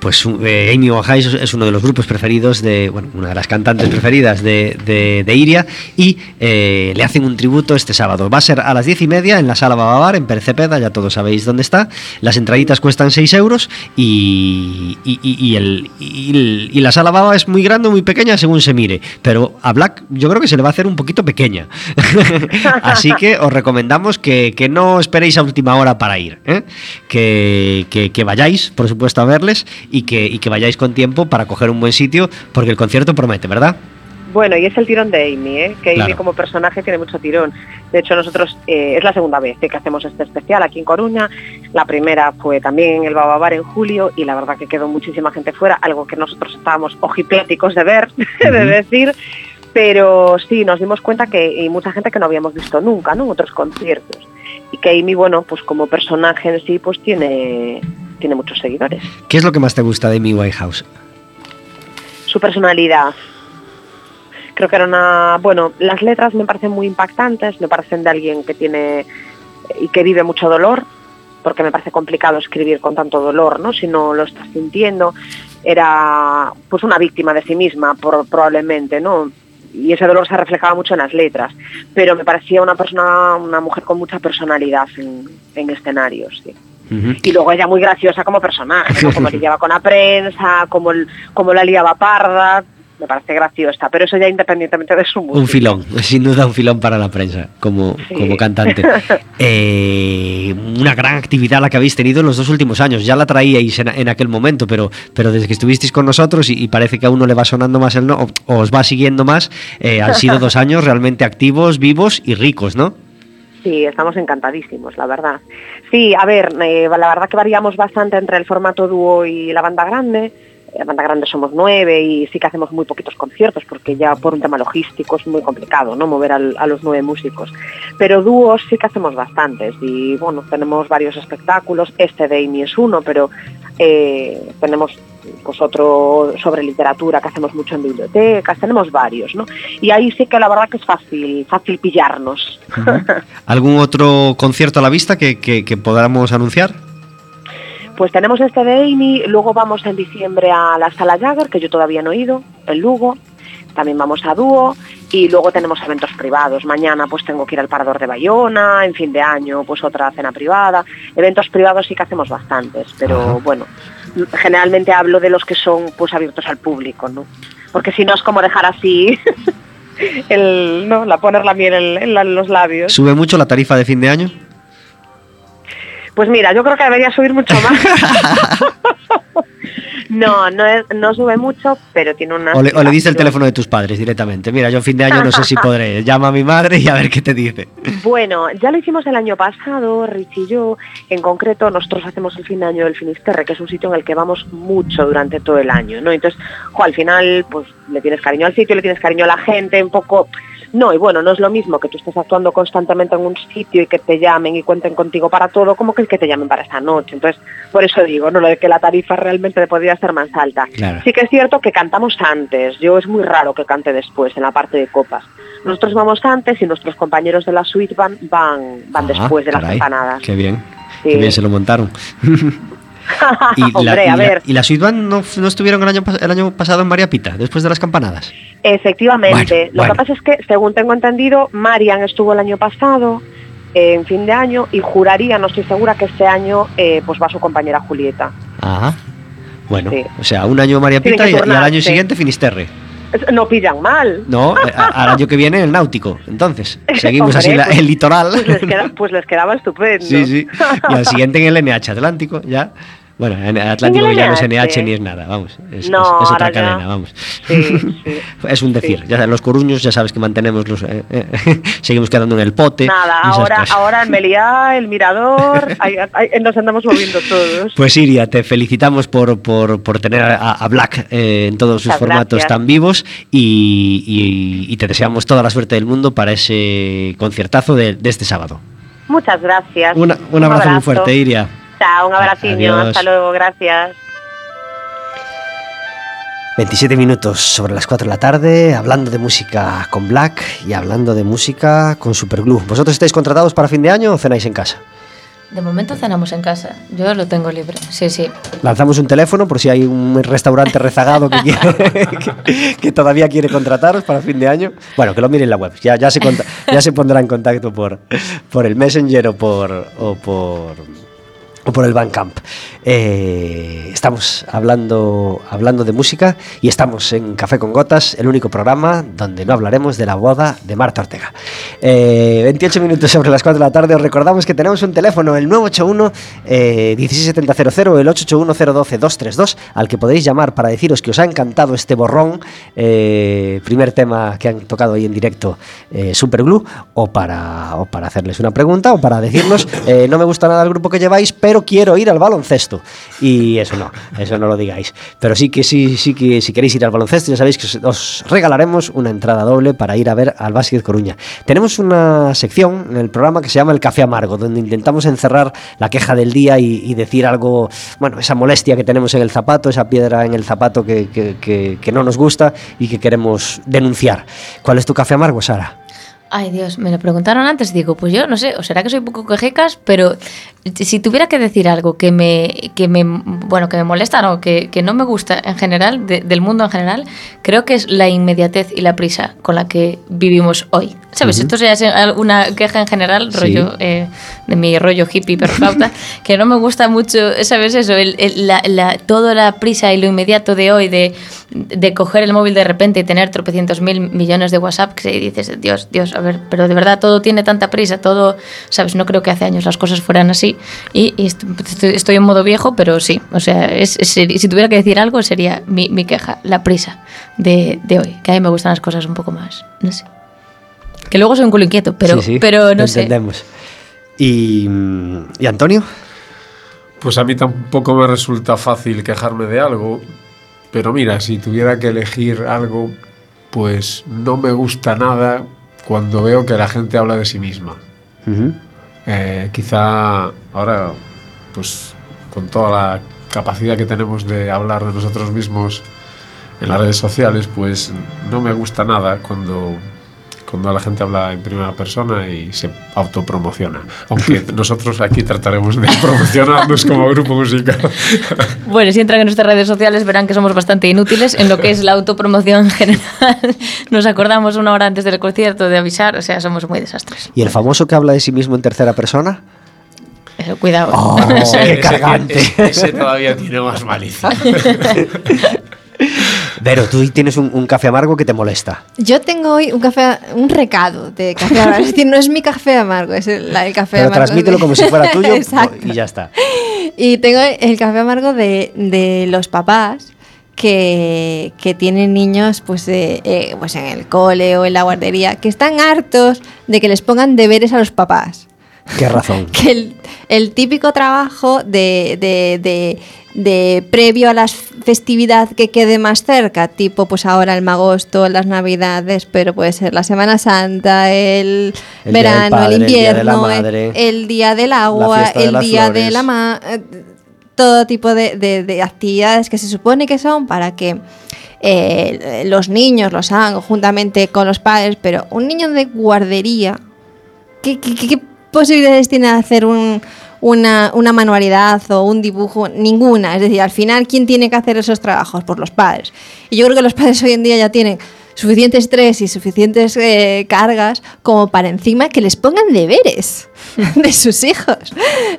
Speaker 1: Pues eh, Amy Winehouse es uno de los grupos preferidos de, bueno, una de las cantantes preferidas de, de- Iria y eh, le hacen un tributo este sábado. Va a ser a las diez y media en la Sala Bababar, en Percepeda, ya todos sabéis dónde está. Las entraditas cuestan 6 euros y, y, el- y la Sala Baba es muy grande o muy pequeña según se mire, pero a Black yo creo que se le va a hacer un poquito pequeña. [LAUGHS] Así que os recomendamos que, que no esperéis a última hora para ir, ¿eh? que, que- que vayáis, por supuesto, a verles y que, y que vayáis con tiempo para coger un buen sitio, porque el concierto promete, ¿verdad?
Speaker 5: Bueno, y es el tirón de Amy, ¿eh? que Amy como personaje tiene mucho tirón. De hecho, nosotros eh, es la segunda vez que hacemos este especial aquí en Coruña. La primera fue también en el Bababar en julio y la verdad que quedó muchísima gente fuera, algo que nosotros estábamos ojipláticos de ver, [LAUGHS] de decir. Pero sí, nos dimos cuenta que y mucha gente que no habíamos visto nunca, ¿no? En otros conciertos. Y que Amy, bueno, pues como personaje en sí, pues tiene, tiene muchos seguidores.
Speaker 1: ¿Qué es lo que más te gusta de Amy Winehouse?
Speaker 5: su personalidad. Creo que era una, bueno, las letras me parecen muy impactantes, me parecen de alguien que tiene y que vive mucho dolor, porque me parece complicado escribir con tanto dolor, ¿no? Si no lo estás sintiendo, era pues una víctima de sí misma, por- probablemente, ¿no? Y ese dolor se reflejaba mucho en las letras, pero me parecía una persona, una mujer con mucha personalidad en, en escenarios, sí. Y luego ella muy graciosa como personaje, ¿no? [LAUGHS] como lidiaba con la prensa, como, el- como la liaba parda, me parece graciosa, pero eso ya independientemente de su música.
Speaker 1: Un filón, sin duda un filón para la prensa, como,
Speaker 5: Sí.
Speaker 1: como cantante. [LAUGHS] Eh, una gran actividad la que habéis tenido en los dos últimos años. Ya la traíais en, en aquel momento, pero, pero desde que estuvisteis con nosotros y, y parece que a uno le va sonando más el no, o, os va siguiendo más, eh, han sido dos [LAUGHS] años realmente activos, vivos y ricos, ¿no?
Speaker 5: Sí, estamos encantadísimos, la verdad. Sí, a ver, eh, la verdad que variamos bastante entre el formato dúo y la banda grande. La banda grande somos nueve y sí que hacemos muy poquitos conciertos porque ya por un tema logístico es muy complicado, ¿no? Mover al- a los nueve músicos. Pero dúos sí que hacemos bastantes y bueno, tenemos varios espectáculos. Este de Amy es uno, pero eh, tenemos pues otro sobre literatura que hacemos mucho en bibliotecas, tenemos varios, ¿no? Y ahí sí que la verdad que es fácil, fácil pillarnos.
Speaker 1: ¿Algún otro concierto a la vista que, podamos anunciar?
Speaker 5: Pues tenemos este de Amy, luego vamos en diciembre a la Sala Jagger, que yo todavía no he ido, en Lugo. También vamos a Dúo y luego tenemos eventos privados. Mañana pues tengo que ir al Parador de Bayona, en fin de año pues otra cena privada. Eventos privados sí que hacemos bastantes, pero
Speaker 1: Ajá.
Speaker 5: bueno, generalmente hablo de los que son pues abiertos al público, ¿no? Porque si no es como dejar así [LAUGHS] el, ¿no? la poner la miel en, en la- en los labios.
Speaker 1: ¿Sube mucho la tarifa de fin de año?
Speaker 5: Pues mira, yo creo que debería subir mucho más. [LAUGHS] no, no, no sube mucho, pero tiene una...
Speaker 1: ¿O le, o le dice el teléfono de tus padres directamente? Mira, yo fin de año no sé si podré. [LAUGHS] Llama a mi madre y a ver qué te dice.
Speaker 5: Bueno, ya lo hicimos el año pasado, Rich y yo. En concreto, nosotros hacemos el fin de año del Finisterre, que es un sitio en el que vamos mucho durante todo el año, ¿no? Entonces, jo, al final, pues le tienes cariño al sitio, le tienes cariño a la gente, un poco... No, y bueno, no es lo mismo que tú estés actuando constantemente en un sitio y que te llamen y cuenten contigo para todo, como que el que te llamen para esta noche. Entonces, por eso digo, no lo de que la tarifa realmente podría ser más alta.
Speaker 1: Claro.
Speaker 5: Sí que es cierto que cantamos antes. Yo es muy raro que cante después en la parte de copas. Nosotros vamos antes y nuestros compañeros de la suite van van, van
Speaker 1: Ah,
Speaker 5: después de las campanadas.
Speaker 1: Qué bien.
Speaker 5: Sí.
Speaker 1: Qué bien se lo montaron. [LAUGHS] Y [LAUGHS] la, y
Speaker 5: a
Speaker 1: la- y la Band no, no estuvieron el año, el año pasado en María Pita, después de las campanadas.
Speaker 5: efectivamente.
Speaker 1: Bueno,
Speaker 5: Lo
Speaker 1: bueno.
Speaker 5: que pasa es que, según tengo entendido, Marian estuvo el año pasado eh, en fin de año y juraría, no estoy segura, que este año eh, pues va su compañera Julieta.
Speaker 1: Ajá. Bueno,
Speaker 5: Sí.
Speaker 1: o sea, un año María Pita y, y al año siguiente Finisterre.
Speaker 5: No pillan mal.
Speaker 1: No, eh, al año que viene el náutico. Entonces, [LAUGHS] seguimos
Speaker 5: Hombre,
Speaker 1: así la-
Speaker 5: pues-
Speaker 1: el litoral.
Speaker 5: Pues les, queda- [LAUGHS] pues les quedaba estupendo.
Speaker 1: Sí, sí. Y al siguiente en el NH Atlántico, ya. Bueno, en Atlántico ya no es
Speaker 5: NH.
Speaker 1: Ni es nada, vamos. Es,
Speaker 5: No,
Speaker 1: es- es otra
Speaker 5: ya.
Speaker 1: cadena, vamos.
Speaker 5: Sí, sí. [LAUGHS]
Speaker 1: Es un decir.
Speaker 5: Sí.
Speaker 1: Ya los coruños ya sabes que mantenemos los. eh, eh, [LAUGHS] seguimos quedando en el pote.
Speaker 5: Nada, ahora,
Speaker 1: cosas.
Speaker 5: ahora en Meliá, el Mirador, [LAUGHS] ahí- ahí nos andamos moviendo todos.
Speaker 1: Pues Iria, te felicitamos por, por, por tener a, a Black eh, en todos sus
Speaker 5: Muchas
Speaker 1: formatos
Speaker 5: gracias.
Speaker 1: tan vivos y, y- y te deseamos toda la suerte del mundo para ese conciertazo de, de este sábado.
Speaker 5: Muchas gracias.
Speaker 1: Una- un, abrazo, muy fuerte, Iria.
Speaker 5: Chao, un abraciño. Hasta luego, gracias.
Speaker 1: 27 minutos sobre las 4 de la tarde, hablando de música con Black y hablando de música con Superglue. ¿Vosotros estáis contratados para fin de año o cenáis en casa?
Speaker 3: De momento cenamos en casa. Yo lo tengo libre. Sí, sí.
Speaker 1: Lanzamos un teléfono por si hay un restaurante rezagado que, quiere- que, [LAUGHS] que todavía quiere contrataros para fin de año. Bueno, que lo miren en la web. Ya, ya, se, ya se pondrá en contacto por, por el Messenger o por, o por, o por el Bandcamp. Eh, estamos hablando, hablando de música y estamos en Café con Gotas, el único programa donde no hablaremos de la boda de Marta Ortega. Eh, 28 minutos sobre las 4 de la tarde. Os recordamos que tenemos un teléfono, el 981 eh, 16700 o el 881-012-232, al que podéis llamar para deciros que os ha encantado este borrón, eh, primer tema que han tocado ahí en directo, eh, Superglue, o para, o para hacerles una pregunta o para decirnos, [COUGHS] eh, no me gusta nada el grupo que lleváis, pero quiero ir al baloncesto. Y eso no, eso no lo digáis. Pero sí que sí, sí que si queréis ir al baloncesto, ya sabéis que os, os regalaremos una entrada doble para ir a ver al Básquet Coruña. Tenemos una sección en el programa que se llama El Café Amargo, donde intentamos encerrar la queja del día y, y decir algo, bueno, esa molestia que tenemos en el zapato, esa piedra en el zapato que, que- que- que no nos gusta y que queremos denunciar. ¿Cuál es tu café amargo, Sara?
Speaker 3: Ay, Dios, me lo preguntaron antes. Digo, pues yo no sé, o será que soy poco quejecas, pero si tuviera que decir algo que me, que me bueno, que me molesta, no, que, que no me gusta en general, de- del mundo en general, creo que es la inmediatez y la prisa con la que vivimos hoy. ¿Sabes? Esto ya es alguna queja en general,
Speaker 1: Sí.
Speaker 3: rollo, eh, de mi rollo hippie perflauta, [LAUGHS] que no me gusta mucho, ¿sabes eso? El, el- la, la- toda la prisa y lo inmediato de hoy, de, de coger el móvil de repente y tener tropecientos mil millones de WhatsApp, que dices, Dios, Dios, a ver, pero de verdad todo tiene tanta prisa, todo, ¿sabes? No creo que hace años las cosas fueran así y, y est- estoy, estoy en modo viejo, pero sí, o sea, es, es- si tuviera que decir algo sería mi, mi queja, la prisa de, de hoy, que a mí me gustan las cosas un poco más, no sé. Que luego soy un culo inquieto, pero,
Speaker 1: Sí, sí,
Speaker 3: pero no sé.
Speaker 1: entendemos. ¿Y, ¿Y Antonio?
Speaker 4: Pues a mí tampoco me resulta fácil quejarme de algo, pero mira, si tuviera que elegir algo, pues no me gusta nada cuando veo que la gente habla de sí misma. Eh, quizá ahora, pues con toda la capacidad que tenemos de hablar de nosotros mismos en las redes sociales, pues no me gusta nada cuando, cuando la gente habla en primera persona y se autopromociona. Aunque [LAUGHS] nosotros aquí trataremos de promocionarnos como grupo musical. [LAUGHS]
Speaker 3: Bueno, si entran en nuestras redes sociales verán que somos bastante inútiles en lo que es la autopromoción en [LAUGHS] general. Nos acordamos una hora antes del concierto de avisar, o sea, somos muy desastres.
Speaker 1: ¿Y el famoso que habla de sí mismo en tercera persona?
Speaker 3: Pero cuidado.
Speaker 1: Oh, ¡Qué cargante!
Speaker 4: ese- ese todavía tiene más malicia.
Speaker 1: Pero tú tienes un, un café amargo que te molesta.
Speaker 2: Yo tengo hoy un café, un recado de café amargo. Es decir, no es mi café amargo, es el, el café
Speaker 1: Pero
Speaker 2: amargo.
Speaker 1: transmítelo
Speaker 2: de-
Speaker 1: como si fuera [LAUGHS] tuyo y ya está.
Speaker 2: Y tengo el café amargo de, de los papás que, que tienen niños pues, eh, pues en el cole o en la guardería, que están hartos de que les pongan deberes a los papás.
Speaker 1: Qué razón. [LAUGHS]
Speaker 2: Que el, el típico trabajo de, de, de- de previo a la festividad que quede más cerca, tipo pues ahora el magosto, las navidades, pero puede ser la Semana Santa, el,
Speaker 1: Día
Speaker 2: verano,
Speaker 1: Padre,
Speaker 2: el
Speaker 1: el Día de la
Speaker 2: invierno, el-
Speaker 1: Madre,
Speaker 2: el día del agua,
Speaker 1: de
Speaker 2: el día de la ma eh, todo tipo de, de- de actividades que se supone que son para que eh, los niños los hagan juntamente con los padres, pero un niño de guardería, ¿qué, qué- qué- qué posibilidades tiene de hacer un- una, manualidad o un dibujo? Ninguna. Es decir, al final, ¿quién tiene que hacer esos trabajos? Pues los padres. Y yo creo que los padres hoy en día ya tienen suficiente estrés y suficientes eh, cargas como para encima que les pongan deberes. [LAUGHS] de sus hijos.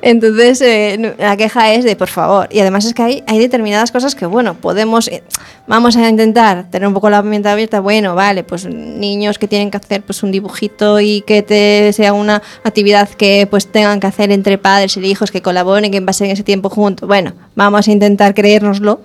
Speaker 2: Entonces, eh, la queja es de, por favor. Y además es que hay, hay determinadas cosas que, bueno, podemos, eh, vamos a intentar tener un poco la mente abierta. Bueno, vale, pues niños que tienen que hacer pues un dibujito y que te, sea una actividad que pues tengan que hacer entre padres y hijos, que colaboren, que pasen ese tiempo juntos. Bueno, vamos a intentar creérnoslo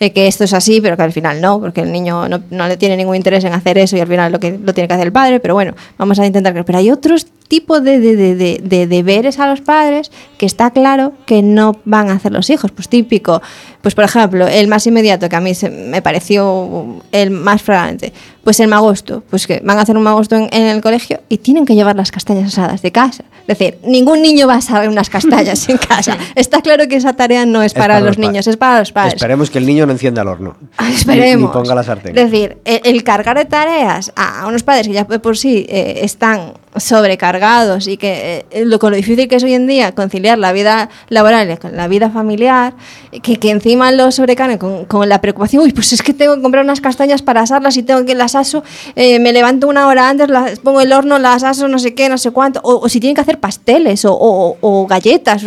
Speaker 2: eh, que esto es así, pero que al final no, porque el niño no, no le tiene ningún interés en hacer eso y al final lo que lo tiene que hacer el padre, pero bueno, vamos a intentar creer. Pero hay otros tipos de, de, de, de, deberes a los padres que está claro que no van a hacer los hijos. Pues típico, pues por ejemplo, el más inmediato que a mí se, me pareció el más fragante, pues el magosto, pues que van a hacer un magosto en, en, el colegio y tienen que llevar las castañas asadas de casa. Es decir, ningún niño va a saber unas castañas en [LAUGHS] casa. Está claro que esa tarea no es, es para, para, los, los niños, es para los padres.
Speaker 1: Esperemos que el niño no encienda el horno. [LAUGHS]
Speaker 2: Esperemos.
Speaker 1: Ni, ni ponga la sartén.
Speaker 2: Es decir, el, el, cargar de tareas a, unos padres que ya por sí eh, están sobrecargados y que eh, lo, con lo difícil que es hoy en día conciliar la vida laboral con la vida familiar, que, que encima lo sobrecargan con, con, la preocupación, uy, pues es que tengo que comprar unas castañas para asarlas y tengo que las aso, eh, me levanto una hora antes, las pongo el horno, las aso, no sé qué, no sé cuánto, o, o si tienen que hacer pasteles o, o, o galletas.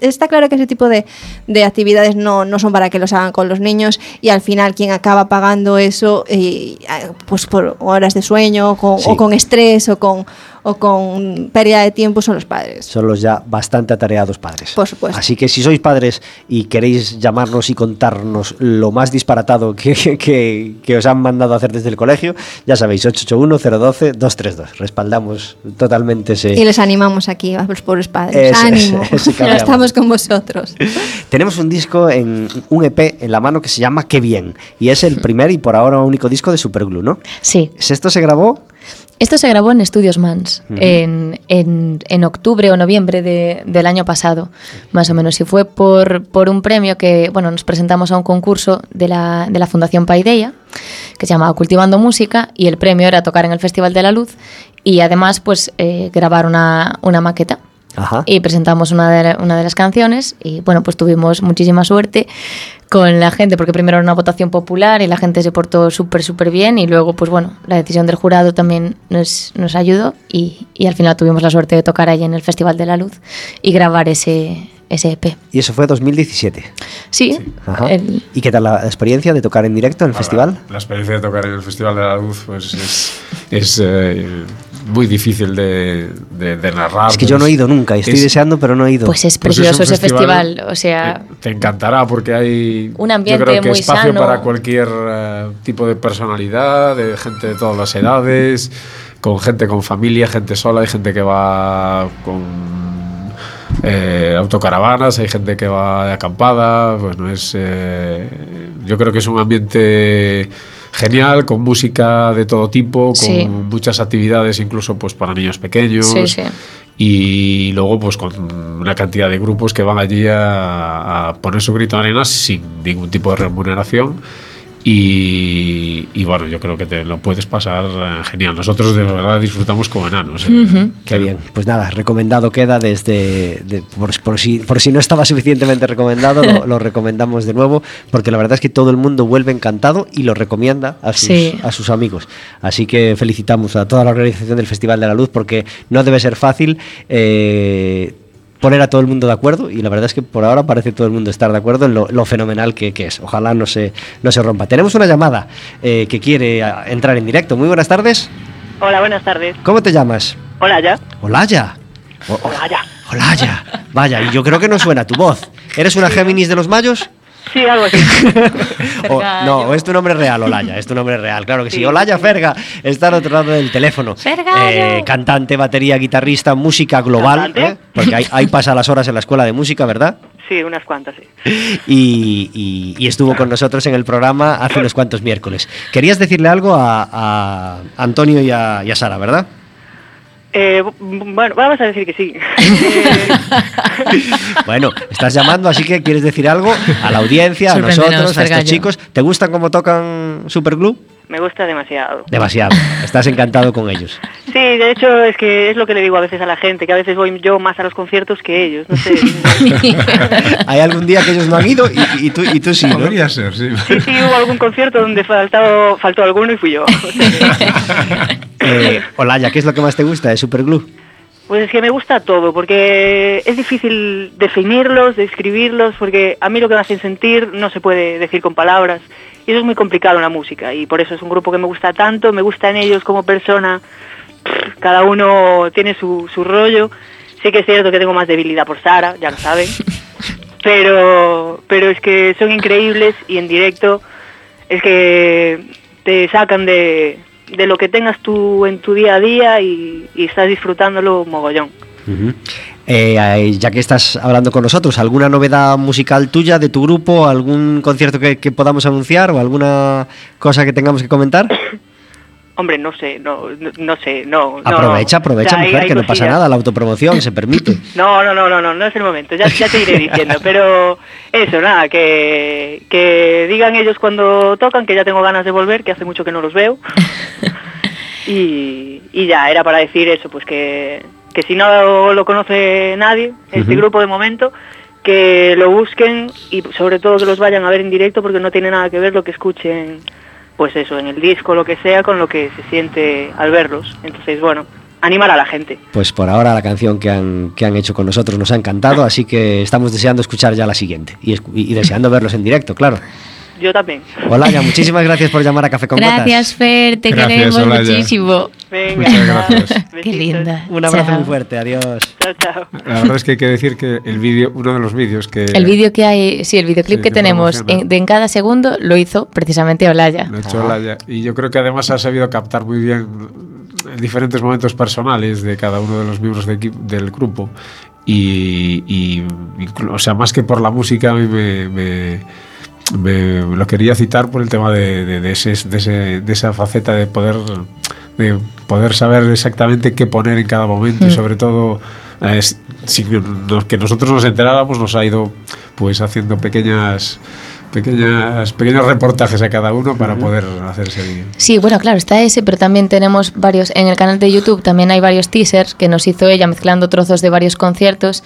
Speaker 2: Está claro que ese tipo de, de actividades no, no, son para que los hagan con los niños y al final quien acaba pagando eso, eh, pues por horas de sueño con, sí. o con estrés o con o con pérdida de tiempo son los padres.
Speaker 1: Son los ya bastante atareados padres.
Speaker 2: Por supuesto.
Speaker 1: Así que si sois padres y queréis llamarnos y contarnos lo más disparatado que, [LAUGHS] que, que os han mandado a hacer desde el colegio, ya sabéis, 881-012-232. Respaldamos totalmente ese...
Speaker 2: Y les animamos aquí a los pobres padres.
Speaker 1: Ese,
Speaker 2: Ánimo, [LAUGHS]
Speaker 1: ese, ese
Speaker 2: estamos con vosotros. [LAUGHS]
Speaker 1: Tenemos un disco, en un EP en la mano que se llama Qué bien. Y es el primer y por ahora único disco de Superglue, ¿no?
Speaker 3: Sí.
Speaker 1: ¿Esto se grabó?
Speaker 3: Esto se grabó en Estudios Mans uh -huh. en, en, en, octubre o noviembre de, del año pasado, más o menos. Y fue por, por, un premio que, bueno, nos presentamos a un concurso de la, de la Fundación Paideia, que se llamaba Cultivando Música, y el premio era tocar en el Festival de la Luz y además, pues, eh, grabar una, una maqueta.
Speaker 1: Ajá.
Speaker 3: Y presentamos una de, una de las canciones y, bueno, pues tuvimos muchísima suerte con la gente, porque primero era una votación popular y la gente se portó súper, súper bien y luego, pues bueno, la decisión del jurado también nos, nos ayudó y, y, al final tuvimos la suerte de tocar ahí en el Festival de la Luz y grabar ese, ese EP.
Speaker 1: ¿Y eso fue 2017?
Speaker 3: Sí.
Speaker 1: sí. El... ¿Y qué tal la experiencia de tocar en directo en el festival?
Speaker 4: La, la, experiencia de tocar en el Festival de la Luz pues es, es eh, muy difícil de, de, de, narrar.
Speaker 1: Es que yo no he ido nunca y estoy
Speaker 4: es,
Speaker 1: deseando, pero no he ido.
Speaker 3: Pues es precioso pues es ese festival, festival, o sea...
Speaker 4: Te, te, encantará porque hay
Speaker 3: un ambiente
Speaker 4: yo creo que
Speaker 3: muy
Speaker 4: espacio
Speaker 3: sano.
Speaker 4: para cualquier uh, tipo de personalidad, de gente de todas las edades, con gente con familia, gente sola, hay gente que va con eh, autocaravanas, hay gente que va de acampada, bueno, es eh, yo creo que es un ambiente genial, con música de todo tipo, con
Speaker 3: sí.
Speaker 4: muchas actividades incluso pues para niños pequeños.
Speaker 3: Sí, sí.
Speaker 4: Y luego pues con una cantidad de grupos que van allí a, a poner su grito de arena sin ningún tipo de remuneración. Y, y, bueno, yo creo que te lo puedes pasar eh, genial. Nosotros de verdad disfrutamos como enanos. ¿eh?
Speaker 1: Uh -huh. Qué bien. Pues nada, recomendado queda desde. De, por, por, si, por si no estaba suficientemente recomendado, lo, lo, recomendamos de nuevo, porque la verdad es que todo el mundo vuelve encantado y lo recomienda a sus,
Speaker 3: sí.
Speaker 1: a sus amigos. Así que felicitamos a toda la organización del Festival de la Luz, porque no debe ser fácil. Eh, poner a todo el mundo de acuerdo y la verdad es que por ahora parece todo el mundo estar de acuerdo en lo, lo fenomenal que, que, es. Ojalá no se, no se rompa. Tenemos una llamada eh, que quiere entrar en directo. Muy buenas tardes.
Speaker 6: Hola, buenas tardes.
Speaker 1: ¿Cómo te llamas?
Speaker 6: Olaya.
Speaker 1: Olaya.
Speaker 6: O Olaya.
Speaker 1: Olaya. Vaya, y yo creo que no suena tu voz. ¿Eres una Géminis de los Mayos?
Speaker 6: Sí, algo así. [LAUGHS]
Speaker 1: o, no, es tu nombre real, Olaya, es tu nombre real. Claro que sí. sí. Olaya Ferga está al otro lado del teléfono.
Speaker 3: Eh,
Speaker 1: cantante, batería, guitarrista, música global. ¿eh? Porque ahí, ahí, pasa las horas en la escuela de música, ¿verdad?
Speaker 6: Sí, unas cuantas, sí.
Speaker 1: Y, y, y, estuvo con nosotros en el programa hace unos cuantos miércoles. Querías decirle algo a, a Antonio y a, y a Sara, ¿verdad?
Speaker 6: Eh, bueno, vamos a decir que sí. [LAUGHS]
Speaker 1: bueno, estás llamando, así que quieres decir algo a la audiencia, a nosotros, a estos chicos. ¿Te gustan cómo tocan Superglue?
Speaker 6: Me gusta demasiado.
Speaker 1: Demasiado. Estás encantado con ellos. [LAUGHS]
Speaker 6: Sí, de hecho es que es lo que le digo a veces a la gente, que a veces voy yo más a los conciertos que ellos. No sé. [LAUGHS]
Speaker 1: Hay algún día que ellos no han ido y, y, tú, y tú sí, ¿no?
Speaker 4: Podría ser, sí.
Speaker 6: Sí, sí, hubo algún concierto donde faltó, faltó alguno y fui yo. [LAUGHS]
Speaker 1: eh, Olaya, ¿qué es lo que más te gusta de Superglue?
Speaker 6: Pues es que me gusta todo, porque es difícil definirlos, describirlos, porque a mí lo que me hacen sentir no se puede decir con palabras. Y eso es muy complicado en la música, y por eso es un grupo que me gusta tanto, me gustan ellos como persona, cada uno tiene su, su rollo. Sí que es cierto que tengo más debilidad por Sara, ya lo saben, [LAUGHS] pero, pero es que son increíbles y en directo es que te sacan de, de lo que tengas tú en tu día a día y, y estás disfrutándolo mogollón.
Speaker 1: Eh, ya que estás hablando con nosotros, ¿alguna novedad musical tuya de tu grupo? ¿Algún concierto que, que podamos anunciar o alguna cosa que tengamos que comentar? [COUGHS]
Speaker 6: Hombre, no sé, no, no, no sé, no.
Speaker 1: Aprovecha,
Speaker 6: no.
Speaker 1: aprovecha,
Speaker 6: O sea, hay-
Speaker 1: mujer,
Speaker 6: hay
Speaker 1: que no pasa nada, la autopromoción se permite. [COUGHS]
Speaker 6: No, no, no, no, no, no es el momento, ya, ya te iré [LAUGHS] diciendo, pero eso, nada, que, que digan ellos cuando tocan, que ya tengo ganas de volver, que hace mucho que no los veo. [LAUGHS] Y, y ya, era para decir eso, pues que, que si no lo conoce nadie, este grupo de momento, que lo busquen y sobre todo que los vayan a ver en directo porque no tiene nada que ver lo que escuchen, pues eso, en el disco, lo que sea, con lo que se siente al verlos. Entonces, bueno, animar a la gente.
Speaker 1: Pues por ahora la canción que han, que han hecho con nosotros nos ha encantado, así que estamos deseando escuchar ya la siguiente y deseando verlos en directo, claro.
Speaker 6: Yo también.
Speaker 1: Hola, ya, muchísimas gracias por llamar a Café con Gotas.
Speaker 3: Gracias, Fer, te
Speaker 4: Gracias,
Speaker 3: queremos
Speaker 4: Olaya.
Speaker 3: muchísimo.
Speaker 6: Venga,
Speaker 4: Muchas gracias. [LAUGHS]
Speaker 3: Qué linda.
Speaker 1: Un abrazo
Speaker 3: Chao.
Speaker 1: muy fuerte, adiós.
Speaker 6: Chao, chao.
Speaker 4: La verdad es que hay que decir que el vídeo, uno de los vídeos que...
Speaker 3: El vídeo que hay, sí, el videoclip
Speaker 4: Sí,
Speaker 3: que
Speaker 4: que
Speaker 3: tenemos
Speaker 4: promociona.
Speaker 3: en, de en cada segundo lo hizo precisamente Olaya.
Speaker 4: Lo ha hecho Olaya. Y yo creo que además ha sabido captar muy bien en diferentes momentos personales de cada uno de los miembros de del grupo. Y, o sea, más que por la música, a mí me, me- me- lo quería citar por el tema de, de- de ese- de ese- de esa faceta de poder, de poder saber exactamente qué poner en cada momento y sobre todo eh, sin que nosotros nos enteráramos nos ha ido pues haciendo pequeñas pequeñas pequeños reportajes a cada uno para poder hacer ese vídeo.
Speaker 3: Sí, bueno, claro, está ese, pero también tenemos varios, en el canal de YouTube también hay varios teasers que nos hizo ella mezclando trozos de varios conciertos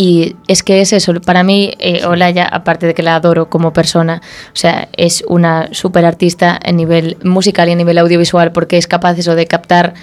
Speaker 3: y es que es eso, para mí eh, Olaya, aparte de que la adoro como persona, o sea, es una súper artista a nivel musical y a nivel audiovisual porque es capaz eso de captar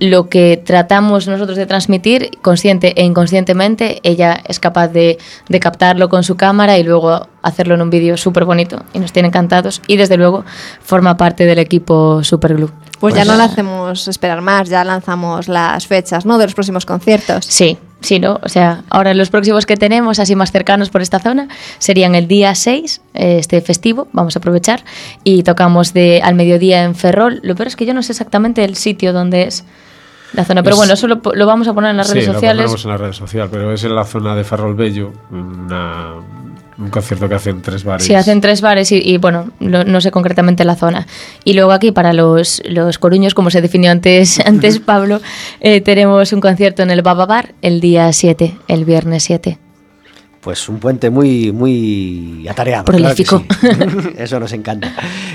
Speaker 3: lo que tratamos nosotros de transmitir, consciente e inconscientemente, ella es capaz de, de captarlo con su cámara y luego hacerlo en un vídeo súper bonito y nos tiene encantados y desde luego forma parte del equipo Superglue.
Speaker 2: Pues ya no la hacemos esperar más, ya lanzamos las fechas, ¿no? De los próximos conciertos.
Speaker 3: Sí, sí, ¿no? O sea, ahora los próximos que tenemos, así más cercanos por esta zona, serían el día 6, eh, este festivo, vamos a aprovechar, y tocamos de al mediodía en Ferrol. Lo peor es que yo no sé exactamente el sitio donde es la zona, pero
Speaker 4: Es-
Speaker 3: bueno, eso lo, lo vamos a poner en las
Speaker 4: Sí,
Speaker 3: redes
Speaker 4: lo
Speaker 3: sociales.
Speaker 4: pondremos en la red social, pero es en la zona de Ferrol Bello, una- un concierto que hacen tres bares.
Speaker 3: Sí, hacen tres bares y, y, bueno, lo- no sé concretamente la zona. Y luego aquí para los, los coruños, como se definió antes, [LAUGHS] antes Pablo, eh, tenemos un concierto en el Baba Bar el día 7, el viernes 7.
Speaker 1: Pues un puente muy, muy atareado. claro
Speaker 3: Prolífico.
Speaker 1: sí. [LAUGHS] Eso nos encanta.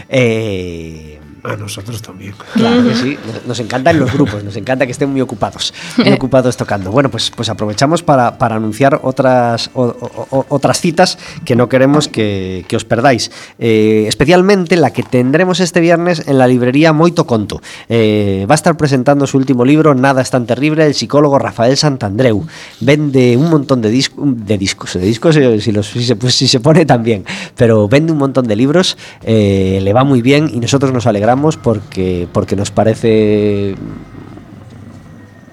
Speaker 1: Eh,
Speaker 4: A nosotros también.
Speaker 1: Claro que sí, nos, encantan los grupos, nos encanta que estén muy ocupados, muy ocupados tocando. Bueno, pues, pues aprovechamos para, para anunciar otras, o- o- o- otras citas que no queremos que, que os perdáis. Eh, especialmente la que tendremos este viernes en la librería Moito Conto. Eh, va a estar presentando su último libro, Nada es tan terrible, el psicólogo Rafael Santandreu. Vende un montón de, dis- de discos, de discos eh, si, los- si se, pues, si se pone también, pero vende un montón de libros, eh, le va muy bien y nosotros nos alegramos porque, porque nos parece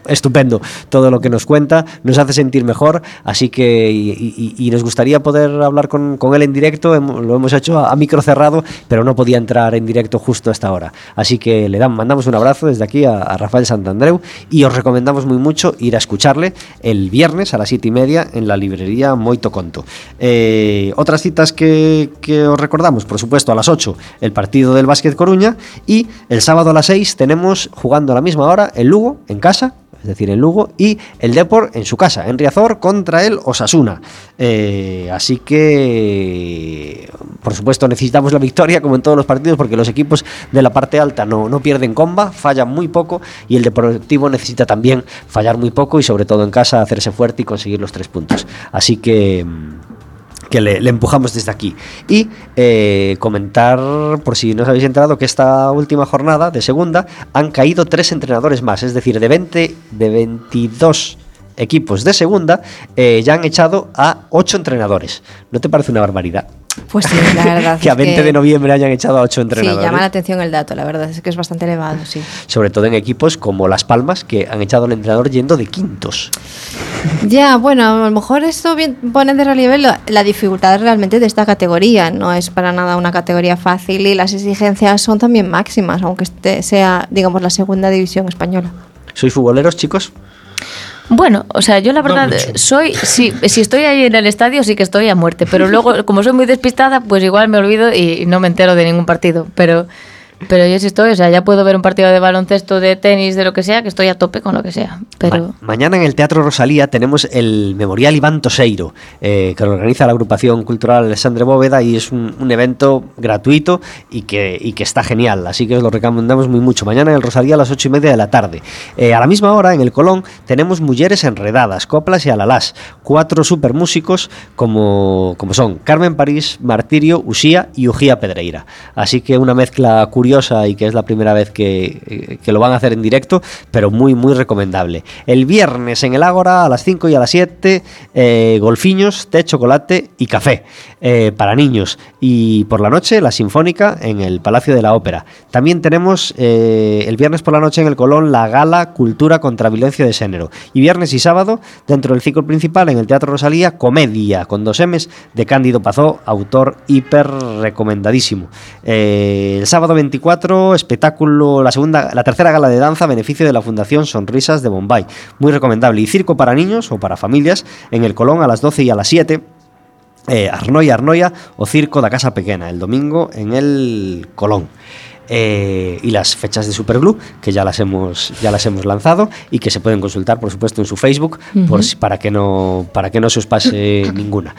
Speaker 1: estupendo todo lo que nos cuenta, nos hace sentir mejor, así que y, nos gustaría poder hablar con, con él en directo, lo hemos hecho a, micro cerrado, pero no podía entrar en directo justo a esta hora. Así que le dan, mandamos un abrazo desde aquí a, a Rafael Santandreu y os recomendamos muy mucho ir a escucharle el viernes a las siete y media en la librería Moito Conto. Eh, otras citas que, que os recordamos, por supuesto, a las 8 el partido del Básquet Coruña y el sábado a las 6 tenemos jugando a la misma hora el Lugo en casa es decir, en Lugo, y el Depor en su casa, en Riazor, contra el Osasuna. Eh, así que, por supuesto, necesitamos la victoria, como en todos los partidos, porque los equipos de la parte alta no, no pierden comba, fallan muy poco, y el Deportivo necesita también fallar muy poco, y sobre todo en casa hacerse fuerte y conseguir los tres puntos. Así que... que le, le empujamos desde aquí. Y eh, comentar, por si no os habéis enterado, que esta última jornada de segunda han caído tres entrenadores más, es decir, de 20, de 22 equipos de segunda, eh, ya han echado a ocho entrenadores. ¿No te parece una barbaridad?
Speaker 2: Pues sí, la verdad. [LAUGHS]
Speaker 1: que a
Speaker 2: es
Speaker 1: 20 de noviembre hayan echado a ocho
Speaker 2: Sí,
Speaker 1: entrenadores.
Speaker 2: llama la atención el dato, la verdad es que es bastante elevado, sí.
Speaker 1: Sobre todo en equipos como Las Palmas, que han echado al entrenador yendo de quintos.
Speaker 2: Ya, bueno, a lo mejor esto bien, pone de relieve la, la dificultad realmente de esta categoría. No es para nada una categoría fácil y las exigencias son también máximas, aunque este sea, digamos, la segunda división española.
Speaker 1: ¿Sois futboleros, chicos?
Speaker 3: Bueno, o sea, yo la verdad soy, sí, si estoy ahí en el estadio sí que estoy a muerte, pero luego como soy muy despistada, pues igual me olvido y no me entero de ningún partido, pero pero yo sí estoy, o sea, ya puedo ver un partido de baloncesto, de tenis, de lo que sea, que estoy a tope con lo que sea, pero
Speaker 1: Ma- mañana en el Teatro Rosalía tenemos el Memorial Iván Toseiro, eh, que lo organiza la agrupación cultural Alexandre Bóveda y es un, un evento gratuito y que, y que está genial, así que os lo recomendamos muy mucho. Mañana en el Rosalía a las ocho y media de la tarde. Eh, a la misma hora en el Colón tenemos Mujeres Enredadas, Coplas y Alalás, cuatro super músicos como, como son Carmen París, Martirio, Usía y Ujía Pedreira. Así que una mezcla curiosa y que es la primera vez que, eh, que lo van a hacer en directo, pero muy, muy recomendable. El viernes en el Ágora a las 5 y a las 7, eh, golfiños, té, chocolate y café eh, para niños. Y por la noche, la Sinfónica en el Palacio de la Ópera. También tenemos eh, el viernes por la noche en el Colón la Gala Cultura contra Violencia de Género. Y viernes y sábado, dentro del ciclo principal en el Teatro Rosalía, Comedia con dos M's de Cándido Pazó, autor hiper recomendadísimo. El sábado 24, espectáculo, la segunda, la tercera gala de danza a beneficio de la Fundación Sonrisas de Bombay. Muy recomendable. Y circo para niños o para familias en el Colón a las 12 y a las 7. Eh, Arnoia Arnoia o Circo da Casa Pequena, el domingo en el Colón. Eh, y las fechas de Superglue, que ya las hemos ya las hemos lanzado y que se pueden consultar, por supuesto, en su Facebook, por para que no para que no se os pase [COUGHS] ninguna.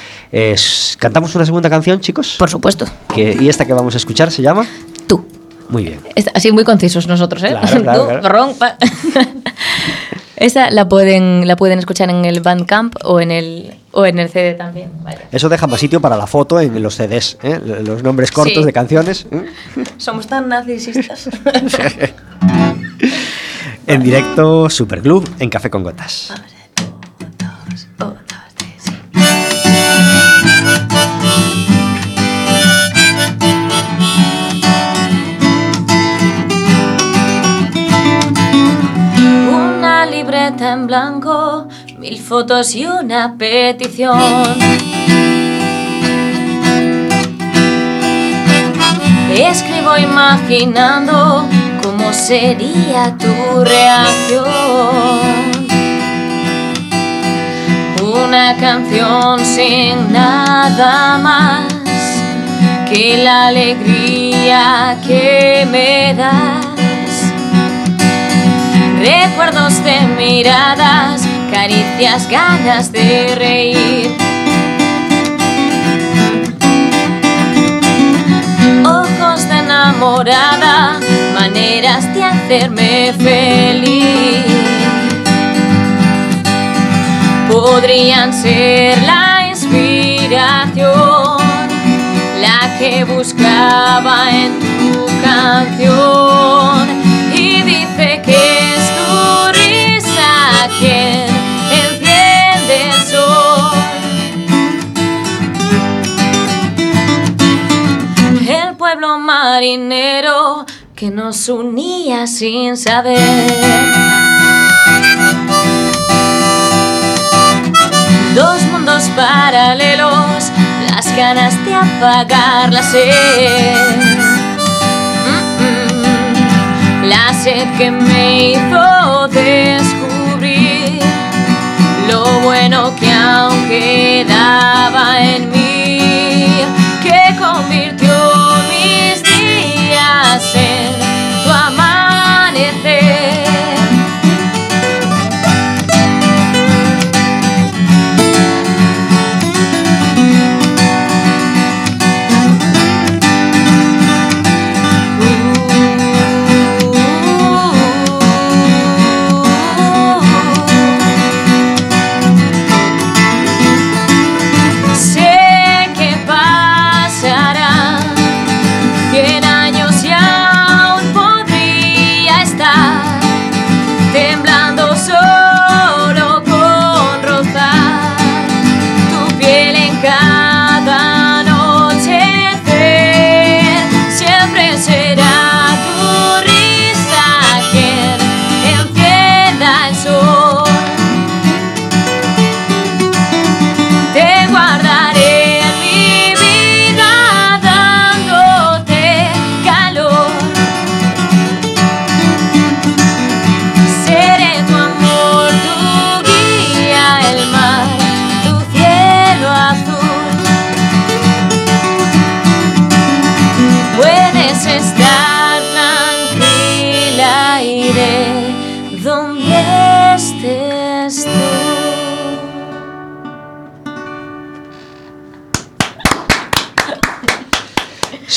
Speaker 1: Cantamos una segunda canción, chicos.
Speaker 3: por supuesto,
Speaker 1: Que- y esta que vamos a escuchar se llama.
Speaker 3: tú.
Speaker 1: Muy bien.
Speaker 3: Así muy concisos nosotros, ¿eh?
Speaker 1: Claro, claro,
Speaker 3: Tú, [LAUGHS]
Speaker 1: claro. [LAUGHS]
Speaker 3: Esa la pueden, la pueden escuchar en el Bandcamp o en el, o en el CD también. vaya.
Speaker 1: Eso deja más sitio para la foto en los CDs, ¿eh? los nombres cortos
Speaker 3: Sí.
Speaker 1: de canciones. ¿eh? [LAUGHS]
Speaker 3: Somos tan narcisistas.
Speaker 1: En directo, Superglue en Café con Gotas.
Speaker 3: En blanco, mil fotos y una petición. Escribo imaginando cómo sería tu reacción. Una canción sin nada más que la alegría que me das. Recuerdos de miradas, caricias, ganas de reír. Ojos de enamorada, maneras de hacerme feliz. Podrían ser la inspiración, la que buscaba en tu canción. Quien enciende el sol. El pueblo marinero que nos unía sin saber. Dos mundos paralelos, las ganas de apagar la sed. Mm, mm. La sed que me hizo descubrir lo bueno que aún quedaba en mí, que convirtió mis días en tu amanecer.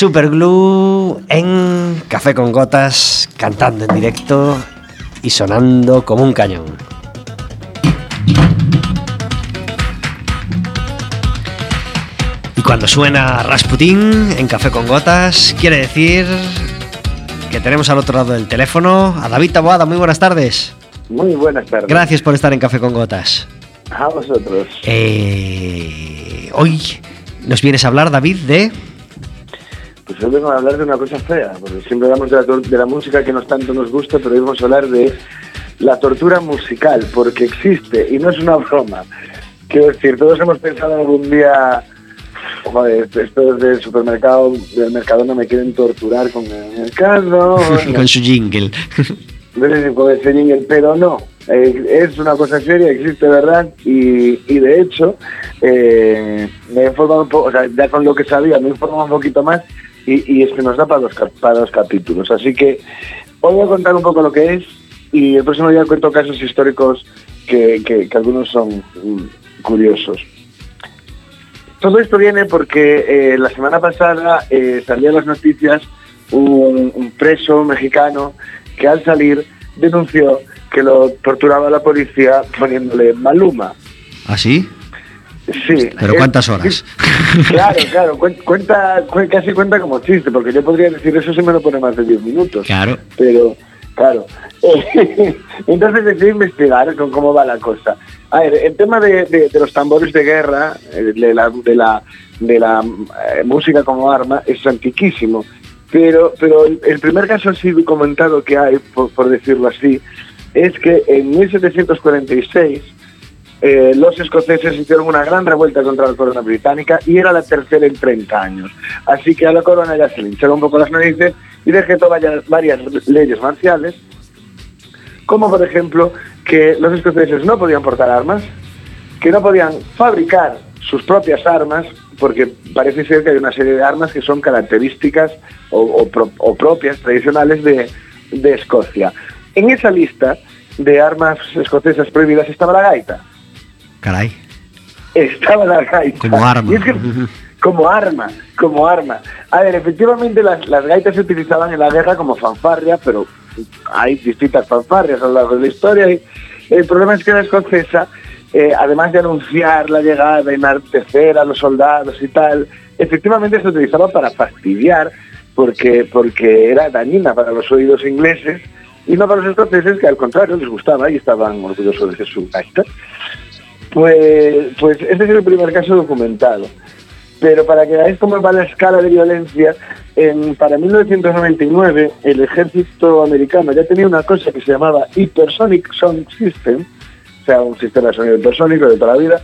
Speaker 1: Superglue en Café con Gotas, cantando en directo y sonando como un cañón. Y cuando suena Rasputin en Café con Gotas, quiere decir que tenemos al otro lado del teléfono a David Taboada. Muy buenas tardes.
Speaker 7: Muy buenas tardes.
Speaker 1: Gracias por estar en Café con Gotas.
Speaker 7: A vosotros.
Speaker 1: Eh, hoy nos vienes a hablar, David, de...
Speaker 7: Pues hoy vengo a hablar de una cosa fea, porque siempre hablamos de la, tor- de la música que nos tanto nos gusta, pero hoy vamos a hablar de la tortura musical, porque existe y no es una [LAUGHS] broma. Quiero decir, todos hemos pensado algún día, joder, estos del supermercado, del mercado no me quieren torturar con el mercado, [LAUGHS]
Speaker 1: con su jingle.
Speaker 7: con ese jingle, pero no. Eh, es una cosa seria, existe verdad, y, y de hecho, eh, me he informado un poco, o sea, ya con lo que sabía, me he informado un poquito más, y, es que nos da para dos, para dos capítulos. Así que hoy voy a contar un poco lo que es, y el próximo día cuento casos históricos que, algunos son mm, curiosos. Todo esto viene porque eh, la semana pasada eh, salió en las noticias un, un preso mexicano que al salir denunció que lo torturaba la policía poniéndole maluma. Sí.
Speaker 1: ¿Pero
Speaker 7: es-
Speaker 1: cuántas horas? [LAUGHS]
Speaker 7: Claro, claro, cuen- cuenta, cuen- casi cuenta como chiste, porque yo podría decir eso si me lo pone más de 10 minutos.
Speaker 1: Claro.
Speaker 7: Pero, claro. [LAUGHS] Entonces decidí investigar con cómo va la cosa. A ver, el tema de, de- de los tambores de guerra, eh, de la, de la, de la eh, música como arma, es antiquísimo. Pero, pero el, el primer caso así documentado que hay, por, por decirlo así, es que en 1746 eh, los escoceses hicieron una gran revuelta contra la corona británica y era la tercera en 30 años. Así que a la corona ya se le hincharon un poco las narices y decretó varias, varias leyes marciales, como por ejemplo que los escoceses no podían portar armas, que no podían fabricar sus propias armas, porque parece ser que hay una serie de armas que son características o, o pro- o propias, tradicionales de Escocia. En esa lista de armas escocesas prohibidas estaba la gaita
Speaker 1: Caray.
Speaker 7: estaba la gaita.
Speaker 1: Como arma.
Speaker 7: Y es que- como arma, como arma. A ver, efectivamente las, las gaitas se utilizaban en la guerra como fanfarria, pero hay distintas fanfarrias a lo largo de la historia. Y el problema es que la escocesa, eh, además de anunciar la llegada, enartecer a los soldados y tal, efectivamente se utilizaba para fastidiar, porque, porque era dañina para los oídos ingleses y no para los escoceses, que al contrario les gustaba y estaban orgullosos de su gaita. Pues, pues este es el primer caso documentado. Pero para que veáis cómo va la escala de violencia, en, para 1999 el ejército americano ya tenía una cosa que se llamaba Hypersonic Sound System, o sea, un sistema de sonido hipersónico de toda la vida,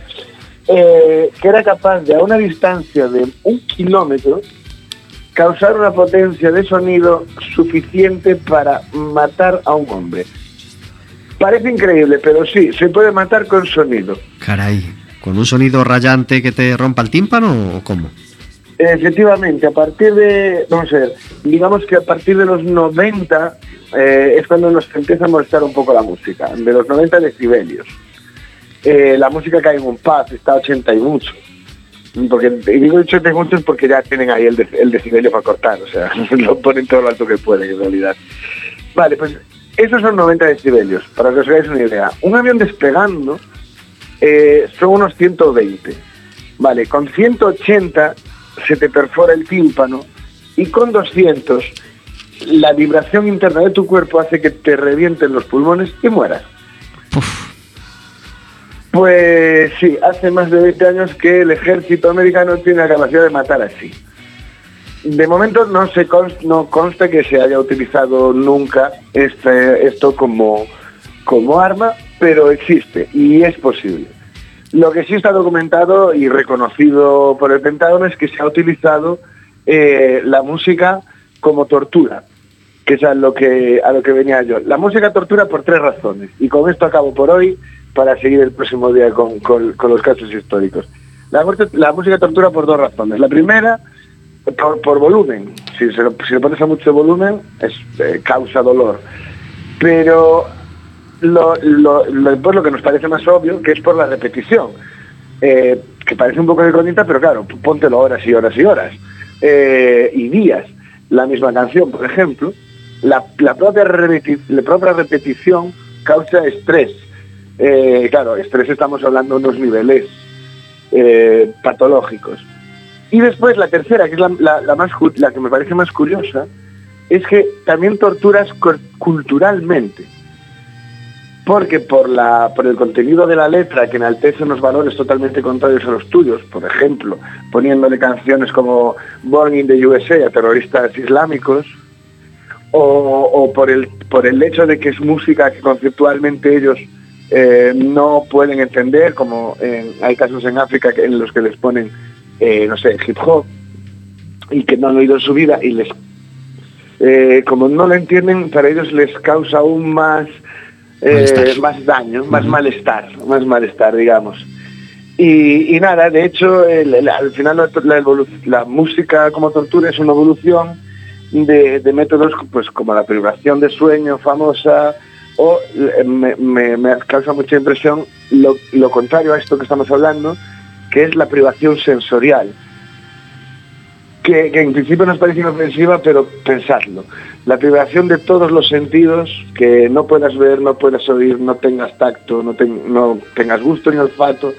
Speaker 7: eh, que era capaz de a una distancia de un kilómetro causar una potencia de sonido suficiente para matar a un hombre. Parece increíble, pero sí, se puede matar con sonido.
Speaker 1: Caray. ¿Con un sonido rayante que te rompa el tímpano o cómo?
Speaker 7: Efectivamente, a partir de, vamos a ver, digamos que a partir de los 90 eh, es cuando nos empieza a molestar un poco la música, de los 90 decibelios. Eh, la música cae en un paz, está a 80 y mucho. Porque, y digo 80 y muchos porque ya tienen ahí el, de- el decibelio para cortar, o sea, [LAUGHS] lo ponen todo lo alto que pueden en realidad. Vale, pues esos son 90 decibelios, para que os hagáis una idea. Un avión despegando eh, son unos 120. Vale, con 180 se te perfora el tímpano y con 200 la vibración interna de tu cuerpo hace que te revienten los pulmones y mueras. Pues sí, hace más de 20 años que el ejército americano tiene la capacidad de matar así. De momento no se consta, no consta que se haya utilizado nunca este, esto como, como arma, pero existe y es posible. Lo que sí está documentado y reconocido por el Pentágono es que se ha utilizado eh, la música como tortura, que es a lo que, a lo que venía yo. La música tortura por tres razones, y con esto acabo por hoy para seguir el próximo día con, con- los casos históricos. La, la música tortura por dos razones. La primera, por, volumen. Si, se lo, si le pones a mucho volumen, es, eh, causa dolor. Pero lo, lo, lo, pues lo que nos parece más obvio, que es por la repetición. Eh, que parece un poco de cronita, pero claro, póntelo horas y horas y horas. Eh, y días. La misma canción, por ejemplo, la, la, propia, repeti la propia repetición causa estrés. Claro, estrés estamos hablando de unos niveles patológicos. Y después la tercera, que es la, la, más, la que me parece más curiosa, es que también torturas culturalmente. Porque por, la, por el contenido de la letra, que enaltece unos valores totalmente contrarios a los tuyos, por ejemplo, poniéndole canciones como Born in the USA a terroristas islámicos, o, o por, el, por el hecho de que es música que conceptualmente ellos eh, no pueden entender, como hay casos en África en los que les ponen, eh, no sé, hip hop, y que no han oído en su vida, y les eh, como no lo entienden, para ellos les causa aún más, eh, más daño, más malestar, más malestar, digamos. Y, y nada, de hecho, el, el, al final la, la, la, música como tortura es una evolución de, de, métodos pues como la privación de sueño famosa, o me, me, me causa mucha impresión lo, lo contrario a esto que estamos hablando, que es la privación sensorial que, en principio nos parece inofensiva, pero pensadlo. La privación de todos los sentidos, que no puedas ver, no puedas oír, no tengas tacto, no, no tengas gusto ni olfato,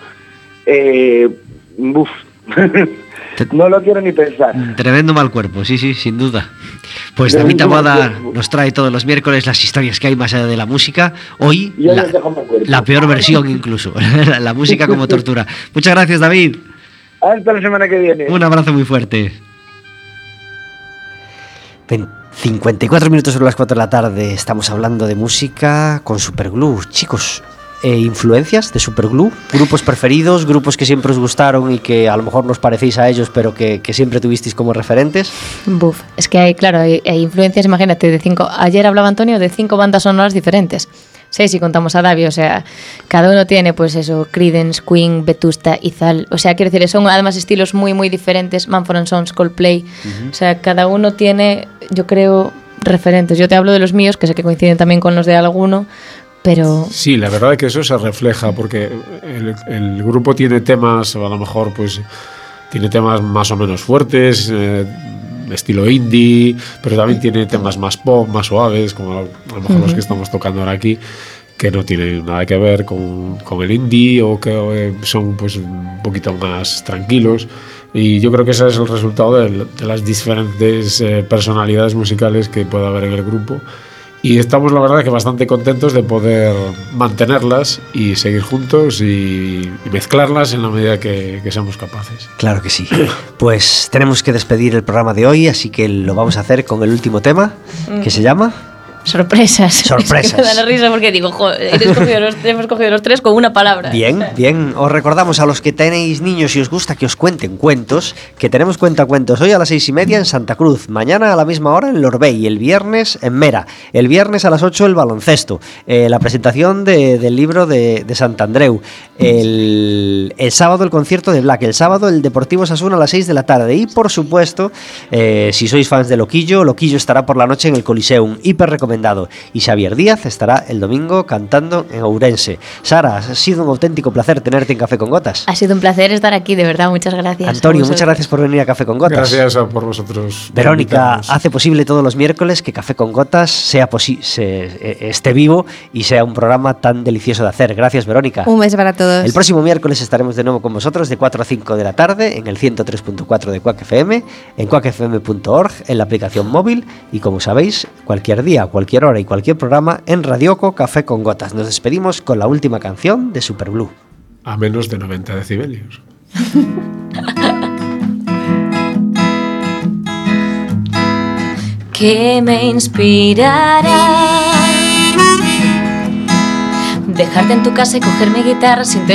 Speaker 7: eh, [LAUGHS] no lo quiero ni pensar.
Speaker 1: Tremendo mal cuerpo, sí, sí, sin duda. Pues David Taboada nos trae todos los miércoles las historias que hay más allá de la música. Hoy, la, la, peor versión incluso, [LAUGHS] la, la música como tortura. Muchas gracias, David.
Speaker 7: Hasta la semana que viene.
Speaker 1: Un abrazo muy fuerte. 54 minutos sobre las 4 de la tarde. Estamos hablando de música con Superglue. Chicos, eh, influencias de Superglue, grupos preferidos, grupos que siempre os gustaron y que a lo mejor nos parecéis a ellos, pero que, que siempre tuvisteis como referentes.
Speaker 3: Buf, es que hay, claro, hay, hay, influencias, imagínate, de cinco. Ayer hablaba Antonio de cinco bandas sonoras diferentes. Seis si contamos a Davi, o sea, cada uno tiene, pues eso, Creedence, Queen, Vetusta, Izal. O sea, quiero decir, son además estilos muy, muy diferentes. Manfred Sons, Coldplay. Uh -huh. O sea, cada uno tiene, yo creo, referentes. Yo te hablo de los míos, que sé que coinciden también con los de alguno, pero...
Speaker 4: Sí, la verdad es que eso se refleja porque el, el grupo tiene temas, a lo mejor pues tiene temas más o menos fuertes, eh, estilo indie, pero también tiene temas más pop, más suaves, como a lo mejor uh -huh. los que estamos tocando ahora aquí, que no tienen nada que ver con, con el indie o que eh, son pues un poquito más tranquilos. Y yo creo que ese es el resultado de, de las diferentes eh, personalidades musicales que puede haber en el grupo y estamos la verdad que bastante contentos de poder mantenerlas y seguir juntos y, y mezclarlas en la medida que, que, seamos capaces.
Speaker 1: Claro que sí. Pues tenemos que despedir el programa de hoy, así que lo vamos a hacer con el último tema, que se llama...
Speaker 3: Sorpresas. [LAUGHS]
Speaker 1: Sorpresas.
Speaker 3: Me da la risa porque digo, joder, cogido los, hemos cogido los tres con una palabra.
Speaker 1: Bien, [LAUGHS] bien. Os recordamos a los que tenéis niños y os gusta que os cuenten cuentos, que tenemos cuenta cuentos hoy a las seis y media en Santa Cruz, mañana a la misma hora en Lorbey, el viernes en Mera, el viernes a las ocho el baloncesto, eh, la presentación de, del libro de, de Santandreu, el, el, sábado el concierto de Black, el sábado el Deportivo Sasuna a las seis de la tarde y por supuesto, eh, si sois fans de Loquillo, Loquillo estará por la noche en el Coliseum, hiper recomendado recomendado. Y Xavier Díaz estará el domingo cantando en Ourense. Sara, ha sido un auténtico placer tenerte en Café con Gotas.
Speaker 3: Ha sido un placer estar aquí, de verdad, muchas gracias.
Speaker 1: Antonio, muchas gracias por venir a Café con Gotas.
Speaker 4: Gracias a por vosotros.
Speaker 1: Verónica hace posible todos los miércoles que Café con Gotas sea se, esté vivo y sea un programa tan delicioso de hacer. Gracias, Verónica.
Speaker 2: Un beso para todos.
Speaker 1: El próximo miércoles estaremos de nuevo con vosotros de 4 a 5 de la tarde en el 103.4 de Quack FM, en quackfm.org, en la aplicación móvil y como sabéis, cualquier día, cualquier hora y cualquier programa en Radioco Café con Gotas. Nos despedimos con la última canción de Superblue.
Speaker 4: A menos de 90 decibelios.
Speaker 3: que me inspirará dejarte en tu casa y coger mi guitarra sin